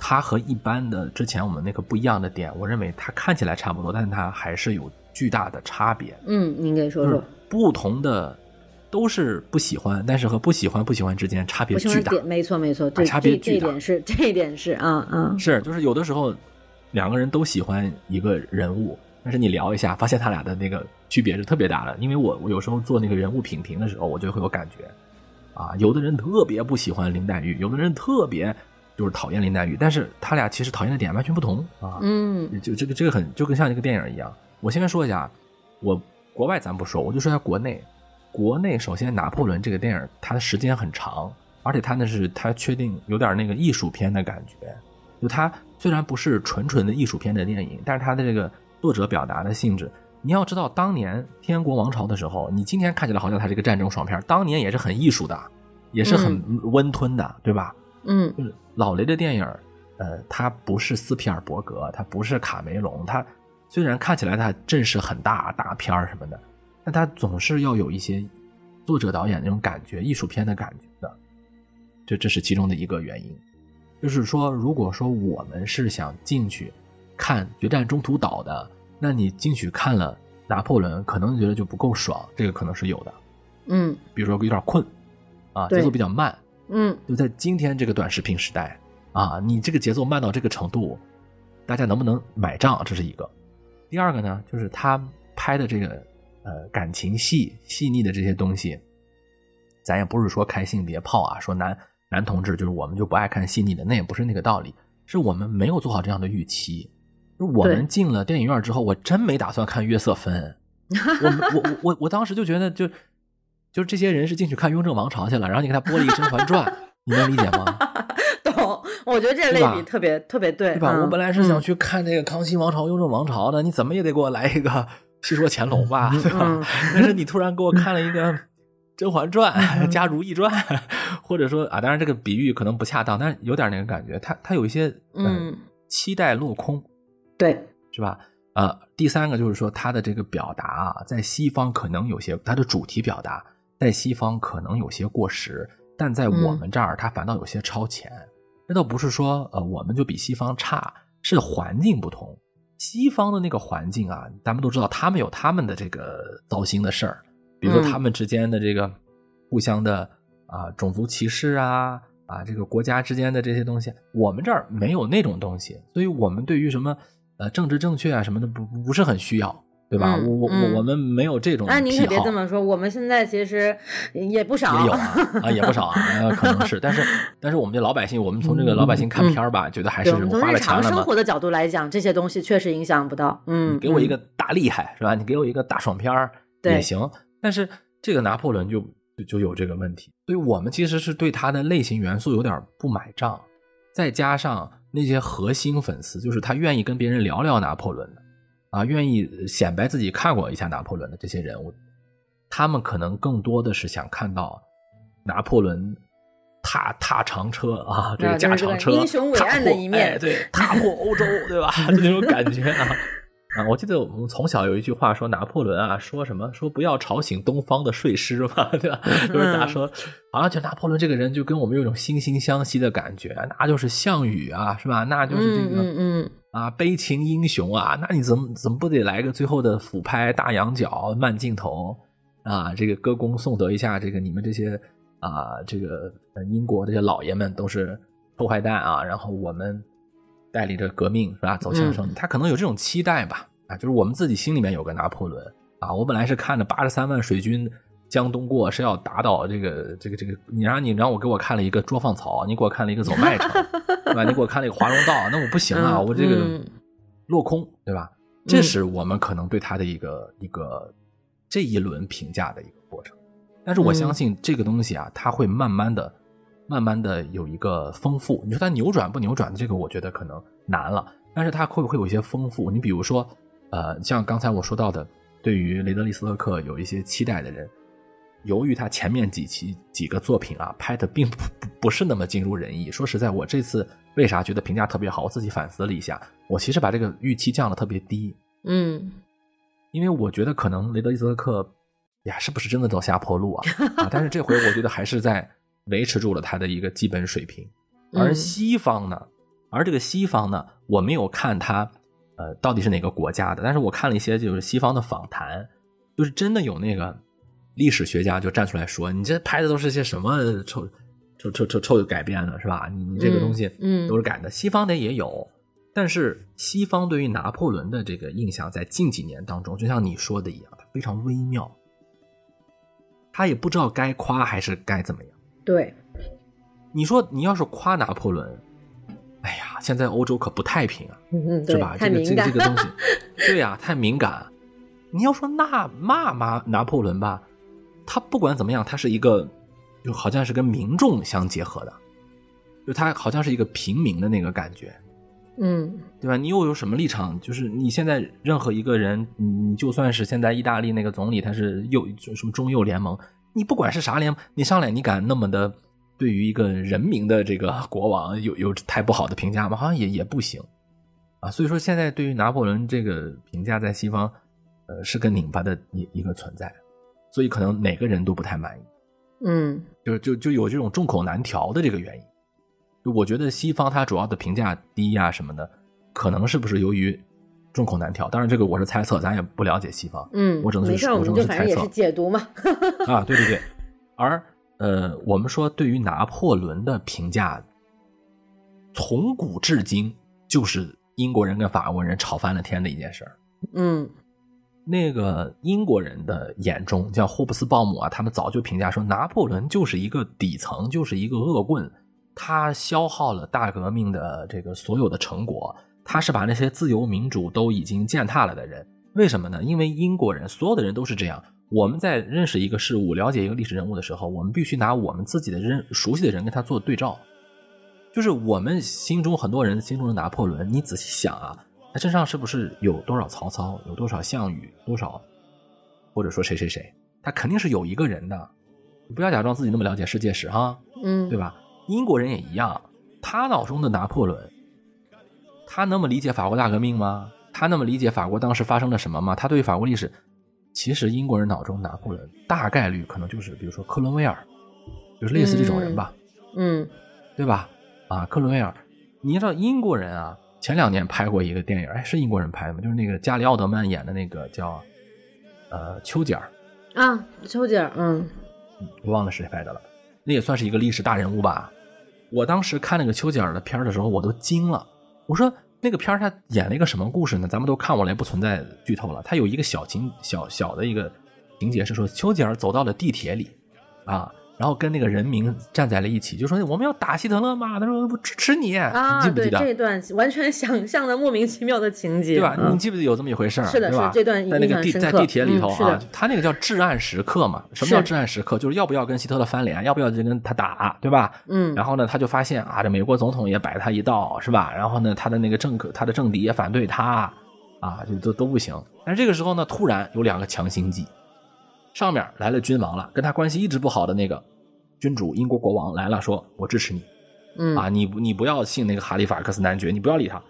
它和一般的之前我们那个不一样的点，我认为它看起来差不多，但是它还是有巨大的差别。嗯，您给说说。不同的都是不喜欢，但是和不喜欢不喜欢之间差别巨大。没错没错，这差别巨大。这一点是 这一点是啊啊。是，就是有的时候两个人都喜欢一个人物，但是你聊一下，发现他俩的那个区别是特别大的。因为我我有时候做那个人物品评的时候，我就会有感觉啊，有的人特别不喜欢林黛玉，有的人特别。就是讨厌林黛玉，但是他俩其实讨厌的点完全不同啊。嗯，就这个这个很就跟像一个电影一样。我先说一下，我国外咱不说，我就说一下国内。国内首先拿破仑这个电影，它的时间很长，而且它那是它确定有点那个艺术片的感觉。就它虽然不是纯纯的艺术片的电影，但是它的这个作者表达的性质，你要知道，当年天国王朝的时候，你今天看起来好像它是一个战争爽片，当年也是很艺术的，也是很温吞的，对吧？嗯，就是老雷的电影，呃，它不是斯皮尔伯格，它不是卡梅隆，它虽然看起来它阵势很大，大片儿什么的，但它总是要有一些作者导演那种感觉，艺术片的感觉的，这这是其中的一个原因。就是说，如果说我们是想进去看《决战中途岛》的。那你进去看了拿破仑，可能觉得就不够爽，这个可能是有的。嗯，比如说有点困，啊，节奏比较慢。嗯，就在今天这个短视频时代，啊，你这个节奏慢到这个程度，大家能不能买账？这是一个。第二个呢，就是他拍的这个呃感情戏、细腻的这些东西，咱也不是说开性别炮啊，说男男同志就是我们就不爱看细腻的，那也不是那个道理，是我们没有做好这样的预期。我们进了电影院之后，我真没打算看《约瑟芬》，我我我我当时就觉得，就就是这些人是进去看《雍正王朝》去了，然后你给他播了一个《甄嬛传》，你能理解吗？懂，我觉得这类比特别特别对，对吧？我本来是想去看这个《康熙王朝》《雍正王朝》的，你怎么也得给我来一个《戏说乾隆》吧，对吧？但是你突然给我看了一个《甄嬛传 》加《如懿传》，或者说啊，当然这个比喻可能不恰当，但是有点那个感觉，他他有一些嗯期待落空。对，是吧？呃，第三个就是说，他的这个表达啊，在西方可能有些他的主题表达，在西方可能有些过时，但在我们这儿，它反倒有些超前。那倒不是说呃，我们就比西方差，是环境不同。西方的那个环境啊，咱们都知道，他们有他们的这个糟心的事儿，比如说他们之间的这个互相的啊种族歧视啊啊，这个国家之间的这些东西，我们这儿没有那种东西，所以我们对于什么。呃，政治正确啊什么的不不是很需要，对吧？我我我我们没有这种。那您可别这么说，我们现在其实也不少，也有啊啊也不少啊，可能是。但是但是我们这老百姓，我们从这个老百姓看片儿吧，觉得还是花了钱了嘛。从日常生活的角度来讲，这些东西确实影响不到。嗯，给我一个大厉害是吧？你给我一个大爽片儿也行。但是这个拿破仑就就有这个问题，所以我们其实是对他的类型元素有点不买账，再加上。那些核心粉丝，就是他愿意跟别人聊聊拿破仑的，啊，愿意显摆自己看过一下拿破仑的这些人物，他们可能更多的是想看到拿破仑踏踏长车啊，这个驾长车，英雄伟岸的一面，对，踏破欧洲，对吧？就那种感觉啊。啊，我记得我们从小有一句话说拿破仑啊，说什么说不要吵醒东方的睡狮嘛，对吧？就是大家说，好像就拿破仑这个人就跟我们有种惺惺相惜的感觉，那就是项羽啊，是吧？那就是这个，嗯嗯啊，悲情英雄啊，那你怎么怎么不得来个最后的俯拍大仰角慢镜头啊？这个歌功颂德一下，这个你们这些啊，这个英国这些老爷们都是臭坏蛋啊，然后我们。带领着革命是吧？走向胜利，他可能有这种期待吧？啊，就是我们自己心里面有个拿破仑啊。我本来是看着八十三万水军江东过是要打倒这个这个这个，你让你让我给我看了一个捉放曹，你给我看了一个走麦城，对吧？你给我看了一个华容道，那我不行啊，我这个落空，对吧？这是我们可能对他的一个一个这一轮评价的一个过程。但是我相信这个东西啊，它会慢慢的。慢慢的有一个丰富，你说它扭转不扭转的这个，我觉得可能难了。但是它会不会有一些丰富？你比如说，呃，像刚才我说到的，对于雷德利·斯特克有一些期待的人，由于他前面几期几个作品啊拍的并不不是那么尽如人意。说实在，我这次为啥觉得评价特别好？我自己反思了一下，我其实把这个预期降的特别低。嗯，因为我觉得可能雷德利·斯特克呀，是不是真的走下坡路啊？啊，但是这回我觉得还是在。维持住了他的一个基本水平，而西方呢，而这个西方呢，我没有看他，呃，到底是哪个国家的，但是我看了一些就是西方的访谈，就是真的有那个历史学家就站出来说，你这拍的都是些什么臭臭臭臭臭改编的，是吧？你你这个东西，嗯，都是改的。西方的也有，但是西方对于拿破仑的这个印象，在近几年当中，就像你说的一样，它非常微妙，他也不知道该夸还是该怎么样。对，你说你要是夸拿破仑，哎呀，现在欧洲可不太平啊，是吧？这个这个这个东西，对呀，太敏感。你要说那骂骂拿破仑吧，他不管怎么样，他是一个，就好像是跟民众相结合的，就他好像是一个平民的那个感觉。嗯对吧？你又有什么立场？就是你现在任何一个人，你你就算是现在意大利那个总理，他是右什么中右联盟，你不管是啥联盟，你上来你敢那么的对于一个人民的这个国王有有太不好的评价吗？好像也也不行啊。所以说，现在对于拿破仑这个评价，在西方，呃，是个拧巴的一一个存在，所以可能哪个人都不太满意。嗯就就就有这种众口难调的这个原因。就我觉得西方它主要的评价低呀、什么的，可能是不是由于众口难调？当然这个我是猜测，咱也不了解西方。嗯，我只能是没事儿，我猜就反正也是解读嘛。啊，对对对。而呃，我们说对于拿破仑的评价，从古至今就是英国人跟法国人吵翻了天的一件事儿。嗯那个英国人的眼中，像霍布斯鲍姆啊，他们早就评价说，拿破仑就是一个底层，就是一个恶棍，他消耗了大革命的这个所有的成果，他是把那些自由民主都已经践踏了的人。为什么呢？因为英国人所有的人都是这样。我们在认识一个事物、了解一个历史人物的时候，我们必须拿我们自己的人、熟悉的人跟他做对照。就是我们心中很多人心中的拿破仑，你仔细想啊，他身上是不是有多少曹操，有多少项羽，多少，或者说谁谁谁，他肯定是有一个人的。你不要假装自己那么了解世界史哈，嗯，对吧？英国人也一样，他脑中的拿破仑，他那么理解法国大革命吗？他那么理解法国当时发生了什么吗？他对于法国历史，其实英国人脑中拿破仑大概率可能就是，比如说克伦威尔，就是类似这种人吧。嗯对吧？啊，克伦威尔，你知道英国人啊，前两年拍过一个电影，哎，是英国人拍的吗？就是那个加里奥德曼演的那个叫呃丘吉尔，啊，丘吉尔，嗯我忘了谁拍的了，那也算是一个历史大人物吧。我当时看那个丘吉尔的片儿的时候，我都惊了。我说那个片儿他演了一个什么故事呢？咱们都看过了，也不存在剧透了。他有一个小情小小的一个情节是说，丘吉尔走到了地铁里啊，然后跟那个人民站在了一起，就说我们要打希特勒嘛。他说我支持你，啊，对你记不记得？这段完全想象的莫名其妙的情节，对吧？嗯你记不记得有这么一回事儿？是的是这段在那个地在地铁里头啊嗯，他那个叫至暗时刻嘛。什么叫至暗时刻？就是要不要跟希特勒翻脸，要不要就跟他打，对吧？嗯，然后呢，他就发现啊，这美国总统也摆他一道，是吧？然后呢，他的那个政客，他的政敌也反对他，啊，就都都不行。但是这个时候呢，突然有两个强心剂，上面来了君王了，跟他关系一直不好的那个君主英国国王来了，说我支持你，嗯啊，你不你不要信那个哈利法克斯男爵，你不要理他，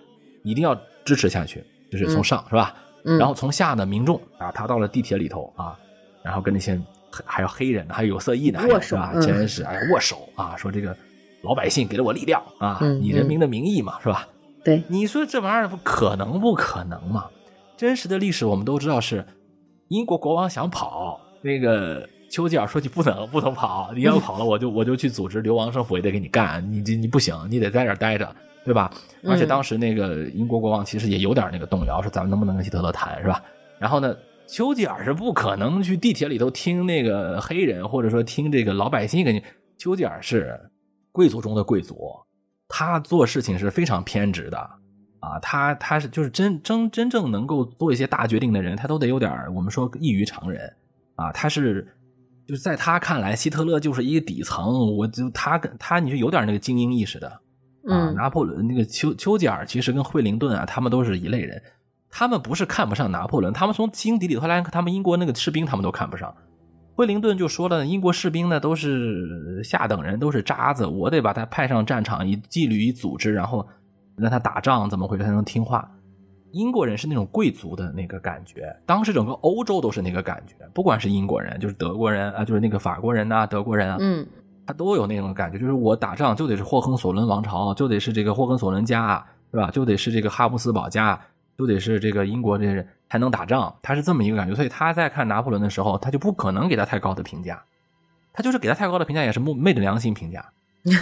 一定要支持下去，就是从上、是吧？嗯然后从下呢，民众啊，他到了地铁里头啊，然后跟那些还还有黑人，还有有色裔的，还有是吧？握手嗯前人是哎握手啊，说这个老百姓给了我力量啊，嗯以人民的名义嘛，是吧？对，你说这玩意儿不可能不可能嘛？真实的历史我们都知道是英国国王想跑，那个丘吉尔说你不能不能跑，你要跑了我就我就去组织流亡政府也得给你干，你你你不行，你得在这儿待着，对吧？而且嗯当时那个英国国王其实也有点那个动摇，说咱们能不能跟希特勒谈，是吧？然后呢，丘吉尔是不可能去地铁里头听那个黑人或者说听这个老百姓给你，丘吉尔是贵族中的贵族，他做事情是非常偏执的啊，他他是就是真真真正能够做一些大决定的人，他都得有点我们说异于常人啊，他是就是在他看来，希特勒就是一个底层，我就他跟他你就有点那个精英意识的啊，嗯拿破仑那个丘丘吉尔其实跟惠灵顿啊，他们都是一类人，他们不是看不上拿破仑，他们从心底里头来，他们英国那个士兵他们都看不上。惠灵顿就说了，英国士兵呢都是下等人，都是渣子，我得把他派上战场，以纪律以组织，然后让他打仗，怎么回事才能听话？英国人是那种贵族的那个感觉，当时整个欧洲都是那个感觉，不管是英国人，就是德国人啊，就是那个法国人呐、德国人啊，嗯他都有那种感觉，就是我打仗就得是霍亨索伦王朝，就得是这个霍亨索伦家，对吧？就得是这个哈布斯堡家，就得是这个英国这人才能打仗，他是这么一个感觉。所以他在看拿破仑的时候，他就不可能给他太高的评价，他就是给他太高的评价也是昧昧着良心评价，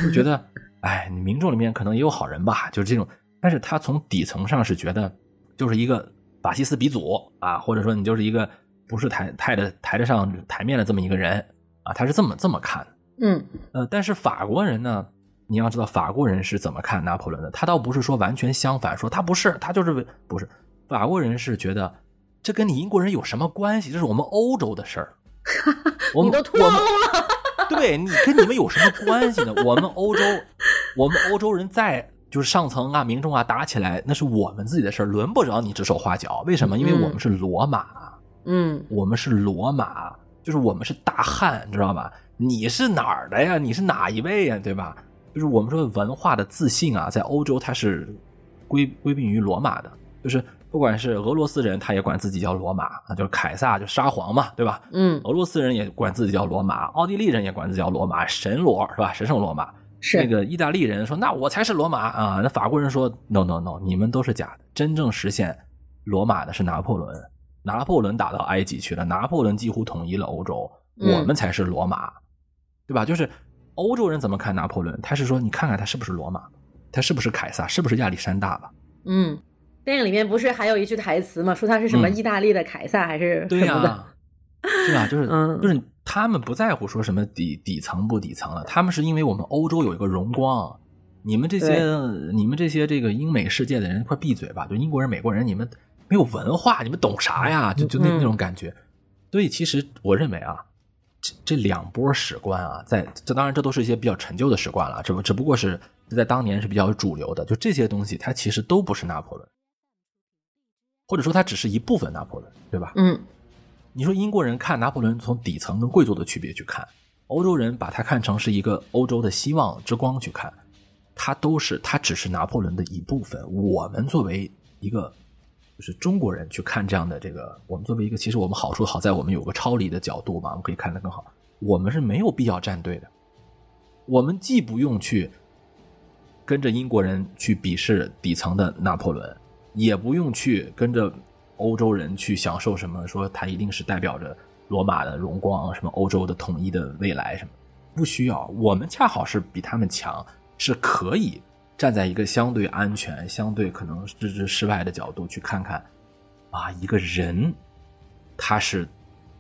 就觉得，哎，你民众里面可能也有好人吧，就是这种。但是他从底层上是觉得，就是一个法西斯鼻祖啊，或者说你就是一个不是抬抬的抬得上台面的这么一个人啊，他是这么这么看的。嗯呃，但是法国人呢，你要知道法国人是怎么看拿破仑的，他倒不是说完全相反，说他不是，他就是不是，法国人是觉得这跟你英国人有什么关系？这是我们欧洲的事儿，我们你都脱欧我们对你跟你们有什么关系呢？我们欧洲，我们欧洲人再就是上层啊、民众啊打起来，那是我们自己的事儿，轮不着你指手画脚。为什么？因为我们是罗马，嗯我们是罗马，就是我们是大汉，你知道吧？你是哪儿的呀？你是哪一位呀？对吧？就是我们说文化的自信啊，在欧洲它是归归并于罗马的，就是不管是俄罗斯人，他也管自己叫罗马啊，就是凯撒，就沙皇嘛，对吧？嗯，俄罗斯人也管自己叫罗马，奥地利人也管自己叫罗马，神罗是吧？神圣罗马。是那个意大利人说：“那我才是罗马啊！”那法国人说：“No No No，你们都是假的，真正实现罗马的是拿破仑。拿破仑打到埃及去了，拿破仑几乎统一了欧洲，嗯我们才是罗马，对吧？就是欧洲人怎么看拿破仑？他是说，你看看他是不是罗马，他是不是凯撒，是不是亚历山大吧？嗯，电影里面不是还有一句台词吗？说他是什么嗯意大利的凯撒还是对呀、什么的？是吧？就是、嗯就是他们不在乎说什么底底层不底层了，他们是因为我们欧洲有一个荣光。你们这些你们这些这个英美世界的人，快闭嘴吧！就英国人、美国人，你们没有文化，你们懂啥呀？就就那嗯那种感觉。所以其实我认为啊，这这两波史观啊，在这当然这都是一些比较陈旧的史观了，只不只不过是在当年是比较主流的。就这些东西，它其实都不是拿破仑，或者说它只是一部分拿破仑，对吧？嗯你说英国人看拿破仑从底层跟贵族的区别去看，欧洲人把他看成是一个欧洲的希望之光去看，他都是他只是拿破仑的一部分。我们作为一个就是中国人去看这样的这个，我们作为一个其实我们好处好在我们有个超离的角度嘛，我们可以看得更好。我们是没有必要站队的，我们既不用去跟着英国人去鄙视底层的拿破仑，也不用去跟着欧洲人去享受什么，说他一定是代表着罗马的荣光，什么欧洲的统一的未来什么，不需要。我们恰好是比他们强，是可以站在一个相对安全、相对可能置之事外的角度去看看，啊，一个人他是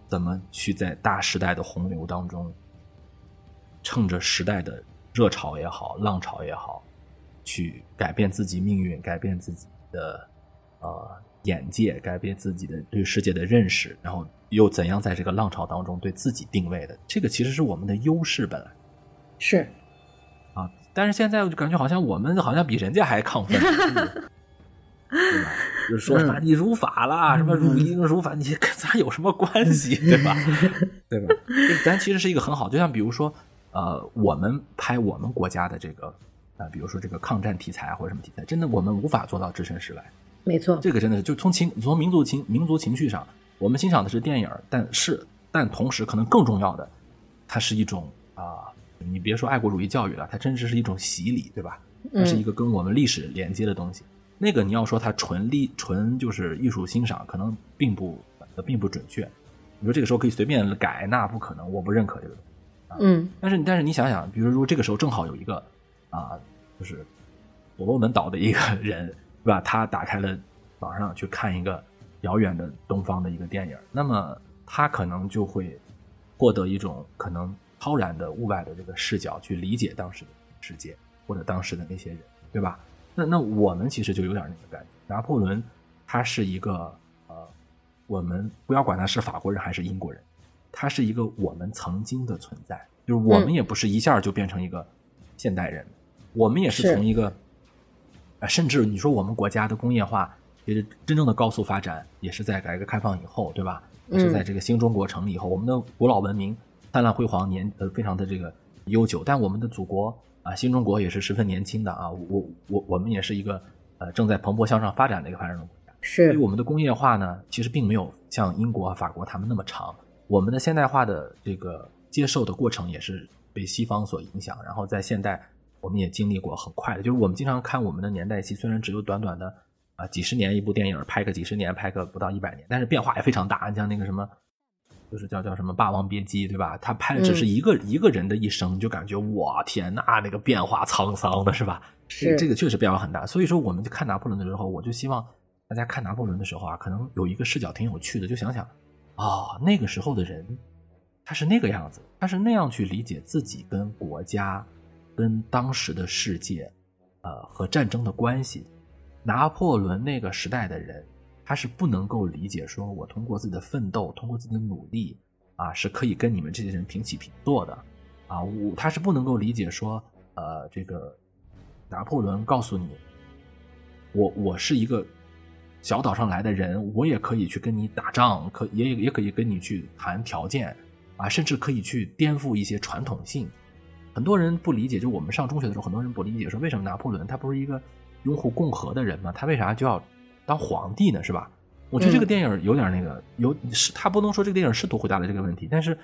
怎么去在大时代的洪流当中，乘着时代的热潮也好、浪潮也好，去改变自己命运，改变自己的呃眼界，改变自己的对世界的认识，然后又怎样在这个浪潮当中对自己定位的，这个其实是我们的优势本来是啊。但是现在我就感觉好像我们好像比人家还亢奋，对吧？就是说什么嗯你如法啦，什么辱英如法，你跟咱有什么关系，对吧？对吧？咱其实是一个很好，就像比如说，呃，我们拍我们国家的这个，呃，比如说这个抗战题材啊或者什么题材，真的我们无法做到置身事外。没错，这个真的是就从情从民族情民族情绪上，我们欣赏的是电影，但是但同时可能更重要的，它是一种啊、你别说爱国主义教育了，它真是是一种洗礼，对吧？它是一个跟我们历史连接的东西。那个你要说它纯历纯就是艺术欣赏，可能并不呃并不准确。你说这个时候可以随便改，那不可能，我不认可这个东西。嗯但是但是你想想，比如说这个时候正好有一个啊，就是所罗门岛的一个人，对吧？他打开了网上去看一个遥远的东方的一个电影，那么他可能就会获得一种可能超然的物外的这个视角去理解当时的世界或者当时的那些人，对吧？那那我们其实就有点那个感觉，拿破仑他是一个呃，我们不要管他是法国人还是英国人，他是一个我们曾经的存在，就是我们嗯也不是一下就变成一个现代人，我们也是是从一个，啊，甚至你说我们国家的工业化，也是真正的高速发展也是在改革开放以后，对吧？也是在这个新中国成立以后，我们的古老文明灿烂辉煌年呃非常的这个悠久，但我们的祖国啊新中国也是十分年轻的啊，我我我们也是一个呃正在蓬勃向上发展的一个发展中国家。是所以是我们的工业化呢，其实并没有像英国、法国他们那么长。我们的现代化的这个接受的过程也是被西方所影响，然后在现代我们也经历过很快的，就是我们经常看我们的年代戏，虽然只有短短的啊几十年一部电影，拍个几十年，拍个不到一百年，但是变化也非常大。你像那个什么，就是叫叫什么《霸王别姬》，对吧？他拍的只是一个、一个人的一生，就感觉哇天，呐那个变化沧桑的是吧？是这个确实变化很大。所以说，我们就看拿破仑的时候，我就希望大家看拿破仑的时候啊，可能有一个视角挺有趣的，就想想哦、那个时候的人他是那个样子，他是那样去理解自己跟国家、跟当时的世界，呃和战争的关系。拿破仑那个时代的人，他是不能够理解说，我通过自己的奋斗，通过自己的努力啊，是可以跟你们这些人平起平坐的啊。我他是不能够理解说，呃，这个拿破仑告诉你，我我是一个小岛上来的人，我也可以去跟你打仗，可也也可以跟你去谈条件啊，甚至可以去颠覆一些传统性。很多人不理解，就我们上中学的时候，很多人不理解，说为什么拿破仑他不是一个拥护共和的人吗？他为啥就要当皇帝呢？是吧？我觉得这个电影有点那个，有是他不能说这个电影试图回答了这个问题，但是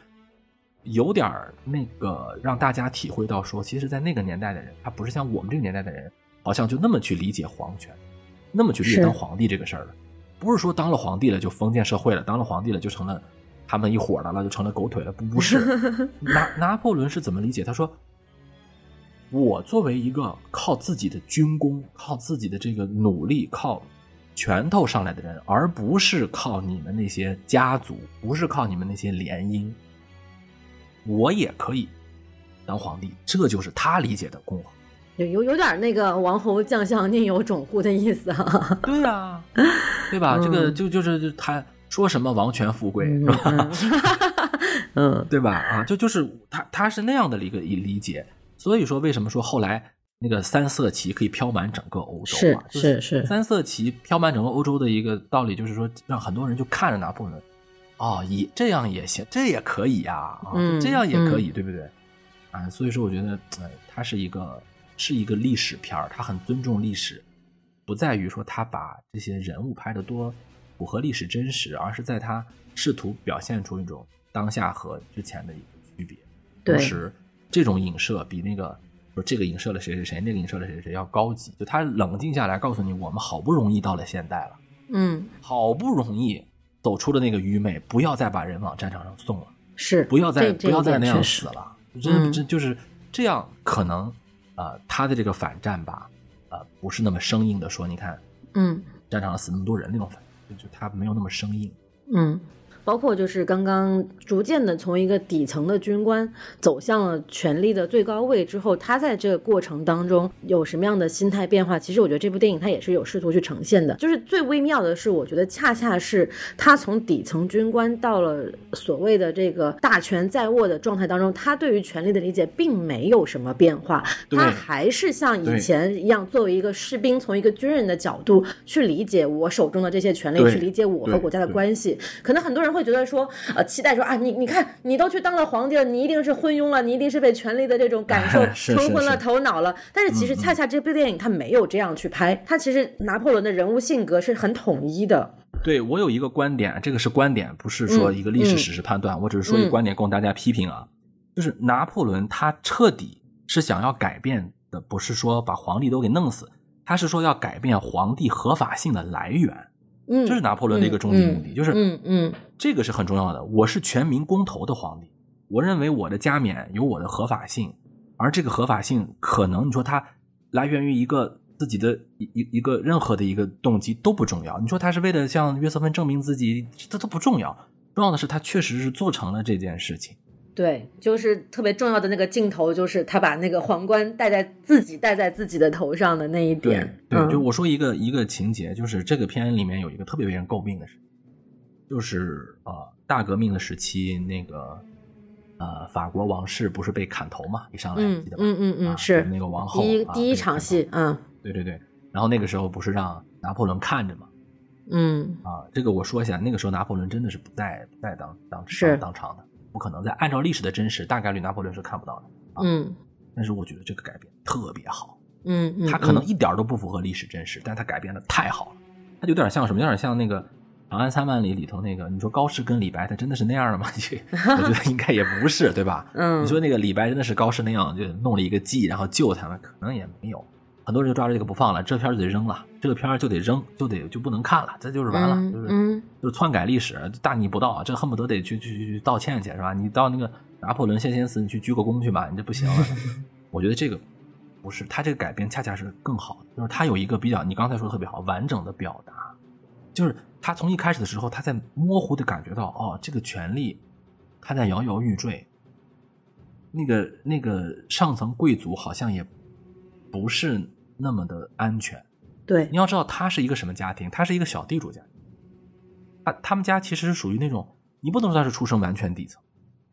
有点那个让大家体会到说，其实，在那个年代的人，他不是像我们这个年代的人，好像就那么去理解皇权，那么去理解当皇帝这个事儿了。不是说当了皇帝了就封建社会了，当了皇帝了就成了他们一伙的了，就成了狗腿了。不不是，拿拿破仑是怎么理解？他说，我作为一个靠自己的军功、靠自己的这个努力、靠。拳头上来的人，而不是靠你们那些家族，不是靠你们那些联姻，我也可以当皇帝。这就是他理解的共和，有有有点那个王侯将相宁有种乎的意思啊。对啊，对吧？这个就就是他说什么王权富贵是吧？嗯，对吧？啊，就就是他他是那样的一个理解。所以说，为什么说后来？那个三色旗可以飘满整个欧洲啊？是是是，三色旗飘满整个欧洲的一个道理，就是说让很多人就看着拿破仑，哦，也这样也行，这也可以呀，啊，这样也可以，对不对？啊，所以说我觉得，呃，它是一个是一个历史片儿，它很尊重历史，不在于说他把这些人物拍的多符合历史真实，而是在他试图表现出一种当下和之前的一个区别。同时，这种影射比那个。说这个影射了谁谁谁，那个影射了谁谁谁，要高级。就他冷静下来，告诉你，我们好不容易到了现代了，嗯，好不容易走出了那个愚昧，不要再把人往战场上送了，是，不要再不要再那样死了，这这就是这样，可能啊，他的这个反战吧，呃，不是那么生硬的说，你看，嗯，战场上死那么多人那种反，就它没有那么生硬，嗯。包括就是刚刚逐渐的从一个底层的军官走向了权力的最高位之后，他在这个过程当中有什么样的心态变化？其实我觉得这部电影它也是有试图去呈现的。就是最微妙的是，我觉得恰恰是他从底层军官到了所谓的这个大权在握的状态当中，他对于权力的理解并没有什么变化，他还是像以前一样，作为一个士兵，从一个军人的角度去理解我手中的这些权利，去理解我和国家的关系。可能很多人。会觉得说，呃，期待说啊，你你看，你都去当了皇帝了，你一定是昏庸了，你一定是被权力的这种感受 冲昏了头脑了。但是其实恰恰这部电影它没有这样去拍，它其实拿破仑的人物性格是很统一的。对我有一个观点，这个是观点，不是说一个历史史实判断，我只是说一个观点供大家批评啊。就是拿破仑他彻底是想要改变的，不是说把皇帝都给弄死，他是说要改变皇帝合法性的来源。嗯，这是拿破仑的一个终极目的，就是嗯嗯，这个是很重要的。我是全民公投的皇帝，我认为我的加冕有我的合法性，而这个合法性可能你说它来源于一个自己的一一一个任何的一个动机都不重要。你说他是为了向约瑟芬证明自己，这都不重要，重要的是他确实是做成了这件事情。对，就是特别重要的那个镜头，就是他把那个皇冠戴在自己戴在自己的头上的那一点。对，就我说一个一个情节，就是这个片里面有一个特别被人诟病的事，就是呃大革命的时期，那个呃法国王室不是被砍头嘛？一上来记得吧？嗯嗯嗯，是那个王后第一第一场戏，嗯，对对对。然后那个时候不是让拿破仑看着嘛？嗯啊，这个我说一下，那个时候拿破仑真的是不在不在当当是当场的。不可能再按照历史的真实，大概率拿破仑是看不到的。嗯，但是我觉得这个改编特别好。嗯嗯，他可能一点都不符合历史真实，但他改编的太好了。他有点像什么？有点像那个《长安三万里》里头那个。你说高适跟李白，他真的是那样的吗？我觉得应该也不是，对吧？嗯，你说那个李白真的是高适那样，就弄了一个计，然后救他们，可能也没有。很多人就抓着这个不放了，这片就得扔了，这个片就得扔，就得就不能看了，这就是完了，就是就是篡改历史，大逆不道啊！这恨不得得去去去道歉去，是吧？你到那个拿破仑先贤祠，你去鞠个躬去吧，你这不行了。我觉得这个不是他这个改编，恰恰是更好的，就是他有一个比较，你刚才说的特别好，完整的表达，就是他从一开始的时候，他在模糊的感觉到，哦，这个权力他在摇摇欲坠，那个那个上层贵族好像也不是。那么的安全，对，你要知道他是一个什么家庭？他是一个小地主家，他他们家其实是属于那种，你不能说他是出生完全底层，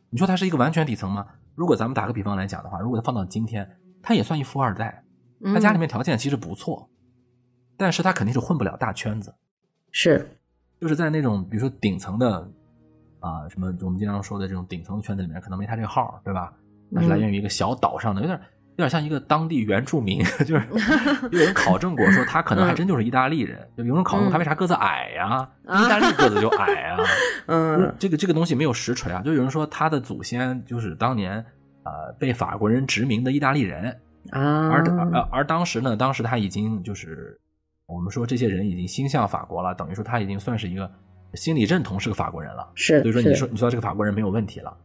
你说他是一个完全底层吗？如果咱们打个比方来讲的话，如果他放到今天，他也算一富二代，他家里面条件其实不错，但是他肯定是混不了大圈子，是，就是在那种比如说顶层的啊什么我们经常说的这种顶层圈子里面，可能没他这个号，对吧？他是来源于一个小岛上的，有点有点像一个当地原住民，就是有人考证过说他可能还真就是意大利人，就有人考证他为啥个子矮呀？意大利个子就矮啊，嗯，这个这个东西没有实锤啊，就有人说他的祖先就是当年呃被法国人殖民的意大利人。啊，而而而当时呢，当时他已经就是我们说这些人已经心向法国了，等于说他已经算是一个心理认同是个法国人了。是，所以说你说你说这个法国人没有问题了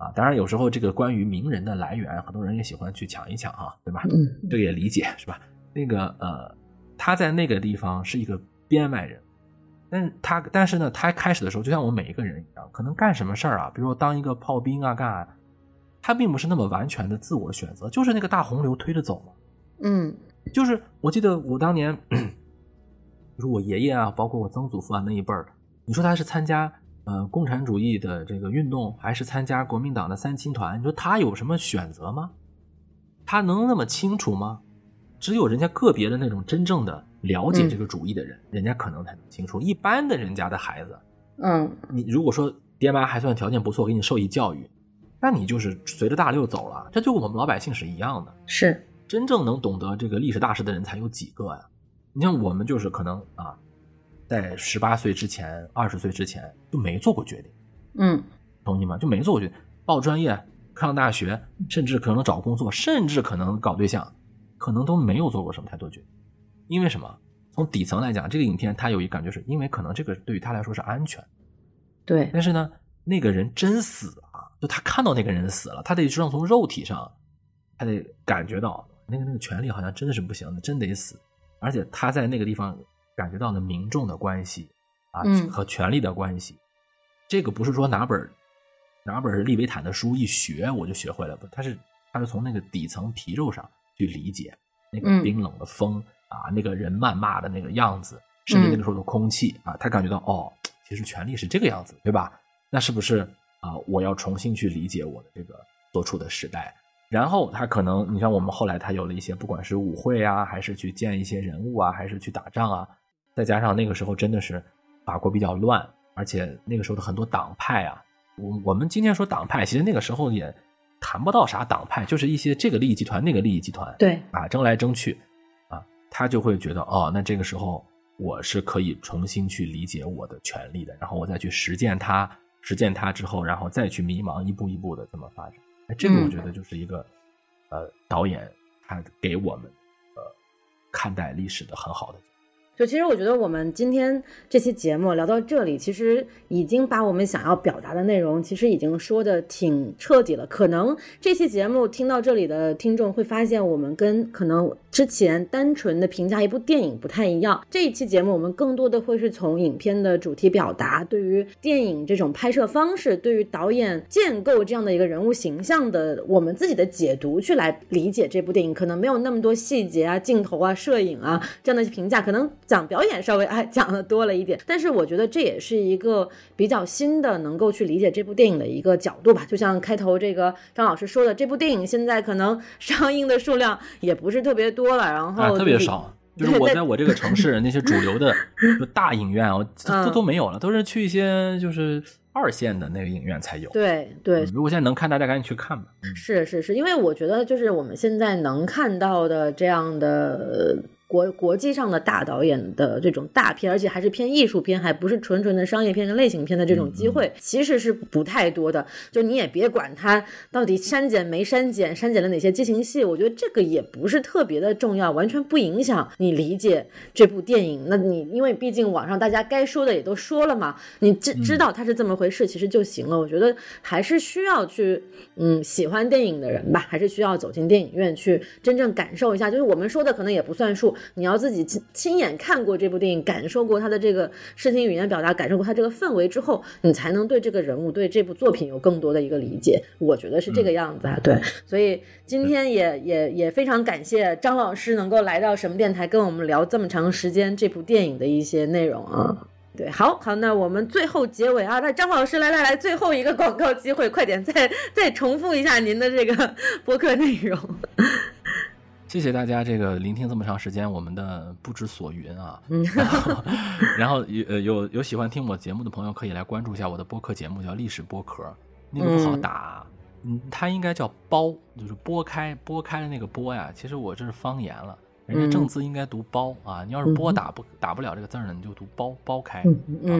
啊。当然有时候这个关于名人的来源，很多人也喜欢去抢一抢啊，对吧？嗯，这个也理解是吧？那个呃，他在那个地方是一个编外人，但是他但是呢，他开始的时候就像我们每一个人一样，可能干什么事儿啊，比如说当一个炮兵啊，干。他并不是那么完全的自我选择，就是那个大洪流推着走嘛。嗯，就是我记得我当年，比如我爷爷啊，包括我曾祖父啊那一辈儿，你说他是参加呃共产主义的这个运动，还是参加国民党的三青团？你说他有什么选择吗？他能那么清楚吗？只有人家个别的那种真正的了解这个主义的人，人家可能才能清楚。一般的人家的孩子，嗯，你如果说爹妈还算条件不错，给你受益教育。那你就是随着大流走了，这就跟我们老百姓是一样的。是真正能懂得这个历史大事的人才有几个呀？你像我们就是可能啊，在十八岁之前、二十岁之前就没做过决定。嗯，同意吗？就没做过决定，报专业、上大学，甚至可能找工作，甚至可能搞对象，可能都没有做过什么太多决定。因为什么？从底层来讲，这个影片他有一感觉，是因为可能这个对于他来说是安全。对。但是呢，那个人真死啊。就他看到那个人死了，他得知道从肉体上，他得感觉到那个那个权利好像真的是不行的，真得死。而且他在那个地方感觉到了民众的关系啊和权力的关系，这个不是说拿本拿本利维坦的书一学我就学会了，不，他是他是从那个底层皮肉上去理解那个冰冷的风啊，那个人谩骂的那个样子，甚至那个时候的空气啊，他感觉到哦，其实权力是这个样子，对吧？那是不是？啊，我要重新去理解我的这个所处的时代，然后他可能，你像我们后来他有了一些，不管是舞会啊，还是去见一些人物啊，还是去打仗啊，再加上那个时候真的是法国比较乱，而且那个时候的很多党派啊，我我们今天说党派，其实那个时候也谈不到啥党派，就是一些这个利益集团那个利益集团，对啊，争来争去，啊，他就会觉得哦，那这个时候我是可以重新去理解我的权利的，然后我再去实践它。实践它之后，然后再去迷茫，一步一步的这么发展。哎，这个我觉得就是一个，呃，导演他给我们呃看待历史的很好的。就其实我觉得我们今天这期节目聊到这里，其实已经把我们想要表达的内容，其实已经说的挺彻底了。可能这期节目听到这里的听众会发现，我们跟可能。之前单纯的评价一部电影不太一样，这一期节目我们更多的会是从影片的主题表达，对于电影这种拍摄方式，对于导演建构这样的一个人物形象的我们自己的解读去来理解这部电影，可能没有那么多细节啊、镜头啊、摄影啊这样的评价，可能讲表演稍微哎讲的多了一点，但是我觉得这也是一个比较新的能够去理解这部电影的一个角度吧。就像开头这个张老师说的，这部电影现在可能上映的数量也不是特别。多了，然后特别少，就是我在我这个城市那些主流的 就大影院，我都都没有了，都是去一些就是二线的那个影院才有。对对，如果现在能看，大家赶紧去看吧。是是是，因为我觉得就是我们现在能看到的这样的。国国际上的大导演的这种大片，而且还是偏艺术片，还不是纯纯的商业片跟类型片的这种机会，其实是不太多的。就你也别管它到底删减没删减，删减了哪些激情戏，我觉得这个也不是特别的重要，完全不影响你理解这部电影。那你因为毕竟网上大家该说的也都说了嘛，你知知道它是这么回事，其实就行了。我觉得还是需要去，嗯，喜欢电影的人吧，还是需要走进电影院去真正感受一下。就是我们说的可能也不算数。你要自己亲亲眼看过这部电影，感受过他的这个视听语言表达，感受过他这个氛围之后，你才能对这个人物、对这部作品有更多的一个理解。我觉得是这个样子啊。对，所以今天也也也非常感谢张老师能够来到什么电台，跟我们聊这么长时间这部电影的一些内容啊。对，好好，那我们最后结尾啊，那张老师来来来，最后一个广告机会，快点再再重复一下您的这个播客内容。谢谢大家这个聆听这么长时间我们的不知所云啊。然后，然后有呃有有喜欢听我节目的朋友可以来关注一下我的播客节目，叫历史剥壳，那个不好打，嗯，它应该叫剥，就是剥开剥开的那个剥呀。其实我这是方言了，人家正字应该读包啊。你要是剥打不打不了这个字呢，你就读包剥开啊，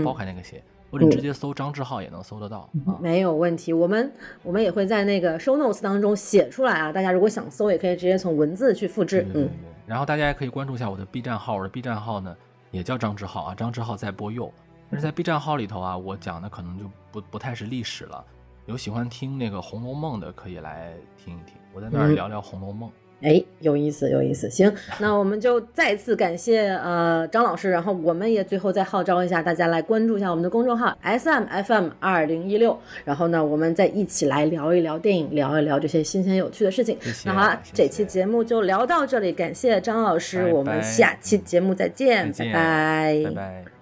剥开那个写。或者直接搜张志浩也能搜得到，没有问题。我们我们也会在那个 show notes 当中写出来啊，大家如果想搜，也可以直接从文字去复制。嗯，然后大家也可以关注一下我的 B 站号，我的 B 站号呢也叫张志浩啊，张志浩在播右。但是在 B 站号里头啊，我讲的可能就不不太是历史了。有喜欢听那个《红楼梦》的，可以来听一听，我在那儿聊聊《红楼梦》。哎，有意思，有意思。行，那我们就再次感谢呃张老师，然后我们也最后再号召一下大家来关注一下我们的公众号 S M F M 二零一六，然后呢，我们再一起来聊一聊电影，聊一聊这些新鲜有趣的事情。那好了，这期节目就聊到这里，感谢张老师，我们下期节目再见，拜拜，拜拜。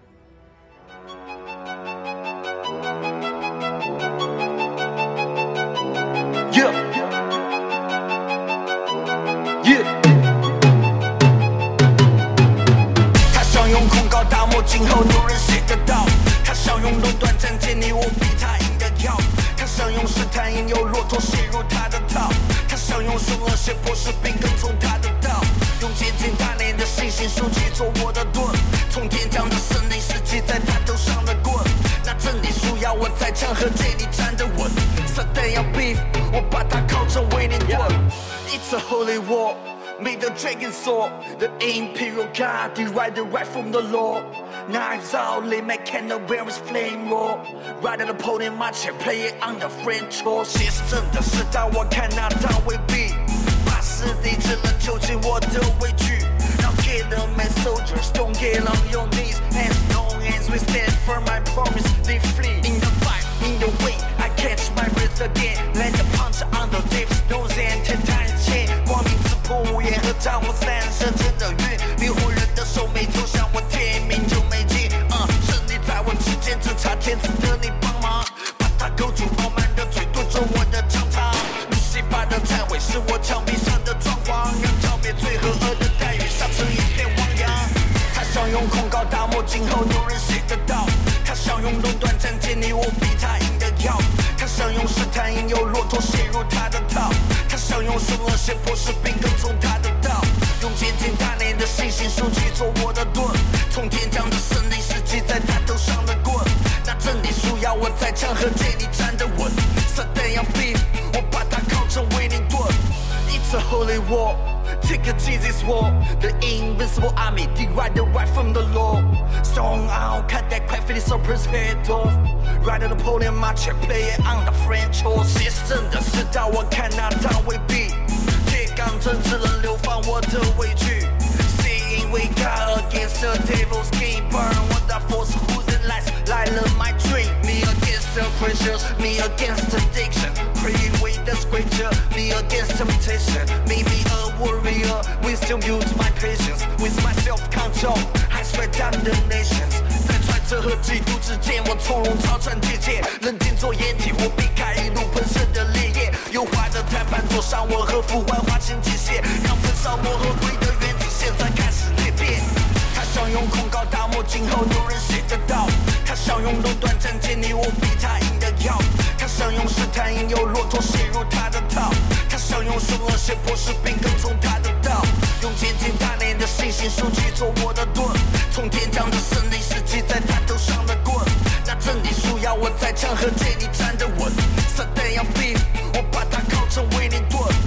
引诱骆驼陷入他的套，他想用凶恶胁迫士兵跟从他的道，用接近大内的信心收集做我的盾，从天降的胜利是记在他头上的棍。那真理书要我在枪和剑里站得稳，撒旦要 beef，我把他烤成威灵顿。It's a holy war, made the dragon sword, the imperial guard derived right from the law. Knives out, lit my candle where it's flame roar. Right at the podium, my chair play it on the French horse. 写真的是当我看那当未必，把实地只能囚禁我的畏惧。Now get them as soldiers, don't get on your knees. Hands no hands, we stand for my promise. They flee in the fight, in the way. I catch my breath again. Land a punch on the devil's nose and ten times chain. 光明刺破屋檐和丈夫三生真的约，迷惑人的手没投降我天命 就。只差天赐的你帮忙，把他勾住傲慢的嘴，堵住我的长膛。路西法的忏悔是我墙壁上的装潢，让消灭罪和恶的待遇杀成一片汪洋。他想用控告大漠，今后有人写得到。他想用垄断战舰，你我比他赢的要。他想用试探引诱骆驼陷入他的套。他想用凶恶胁迫士兵跟从他的道。用接近大内的信心数据做我的盾。我在枪和剑里站得稳，撒旦要 beef，我把它烤成威灵顿。It's a holy war, take a Jesus war, the invincible army deride the right from the law. Strong out, cut that quite fitty suppress head off. Ride on the podium, my chair play it on the French horse. 写真的是到我看那当未必，铁钢针只能流放我的畏惧。Seeing we got against the tables, game burn, what the force who's in lies, light up my dream. Me against the pressures, me against addiction. Pray with the scripture, me against temptation. Make me a warrior, wisdom use my patience. With my self control, I swear down the nations. 在揣测和嫉妒之间，我从容超穿结界，冷静做掩体，我避开一路喷射的烈焰。优化的谈判桌上，我和腐坏化成机械，让焚烧磨合灰的原体现在开始裂变。他 想用控告大漠，今后有人写得到。他想用垄断战见，你我比他赢得要。他想用试探引诱骆驼陷入他的套。他想用凶恶胁迫士兵跟从他的道。用接近大脸的信心数据做我的盾。从天降的胜利是记在他头上的棍。那真理书要我在枪和剑里站得稳。撒旦要飞我把它烤成威灵顿。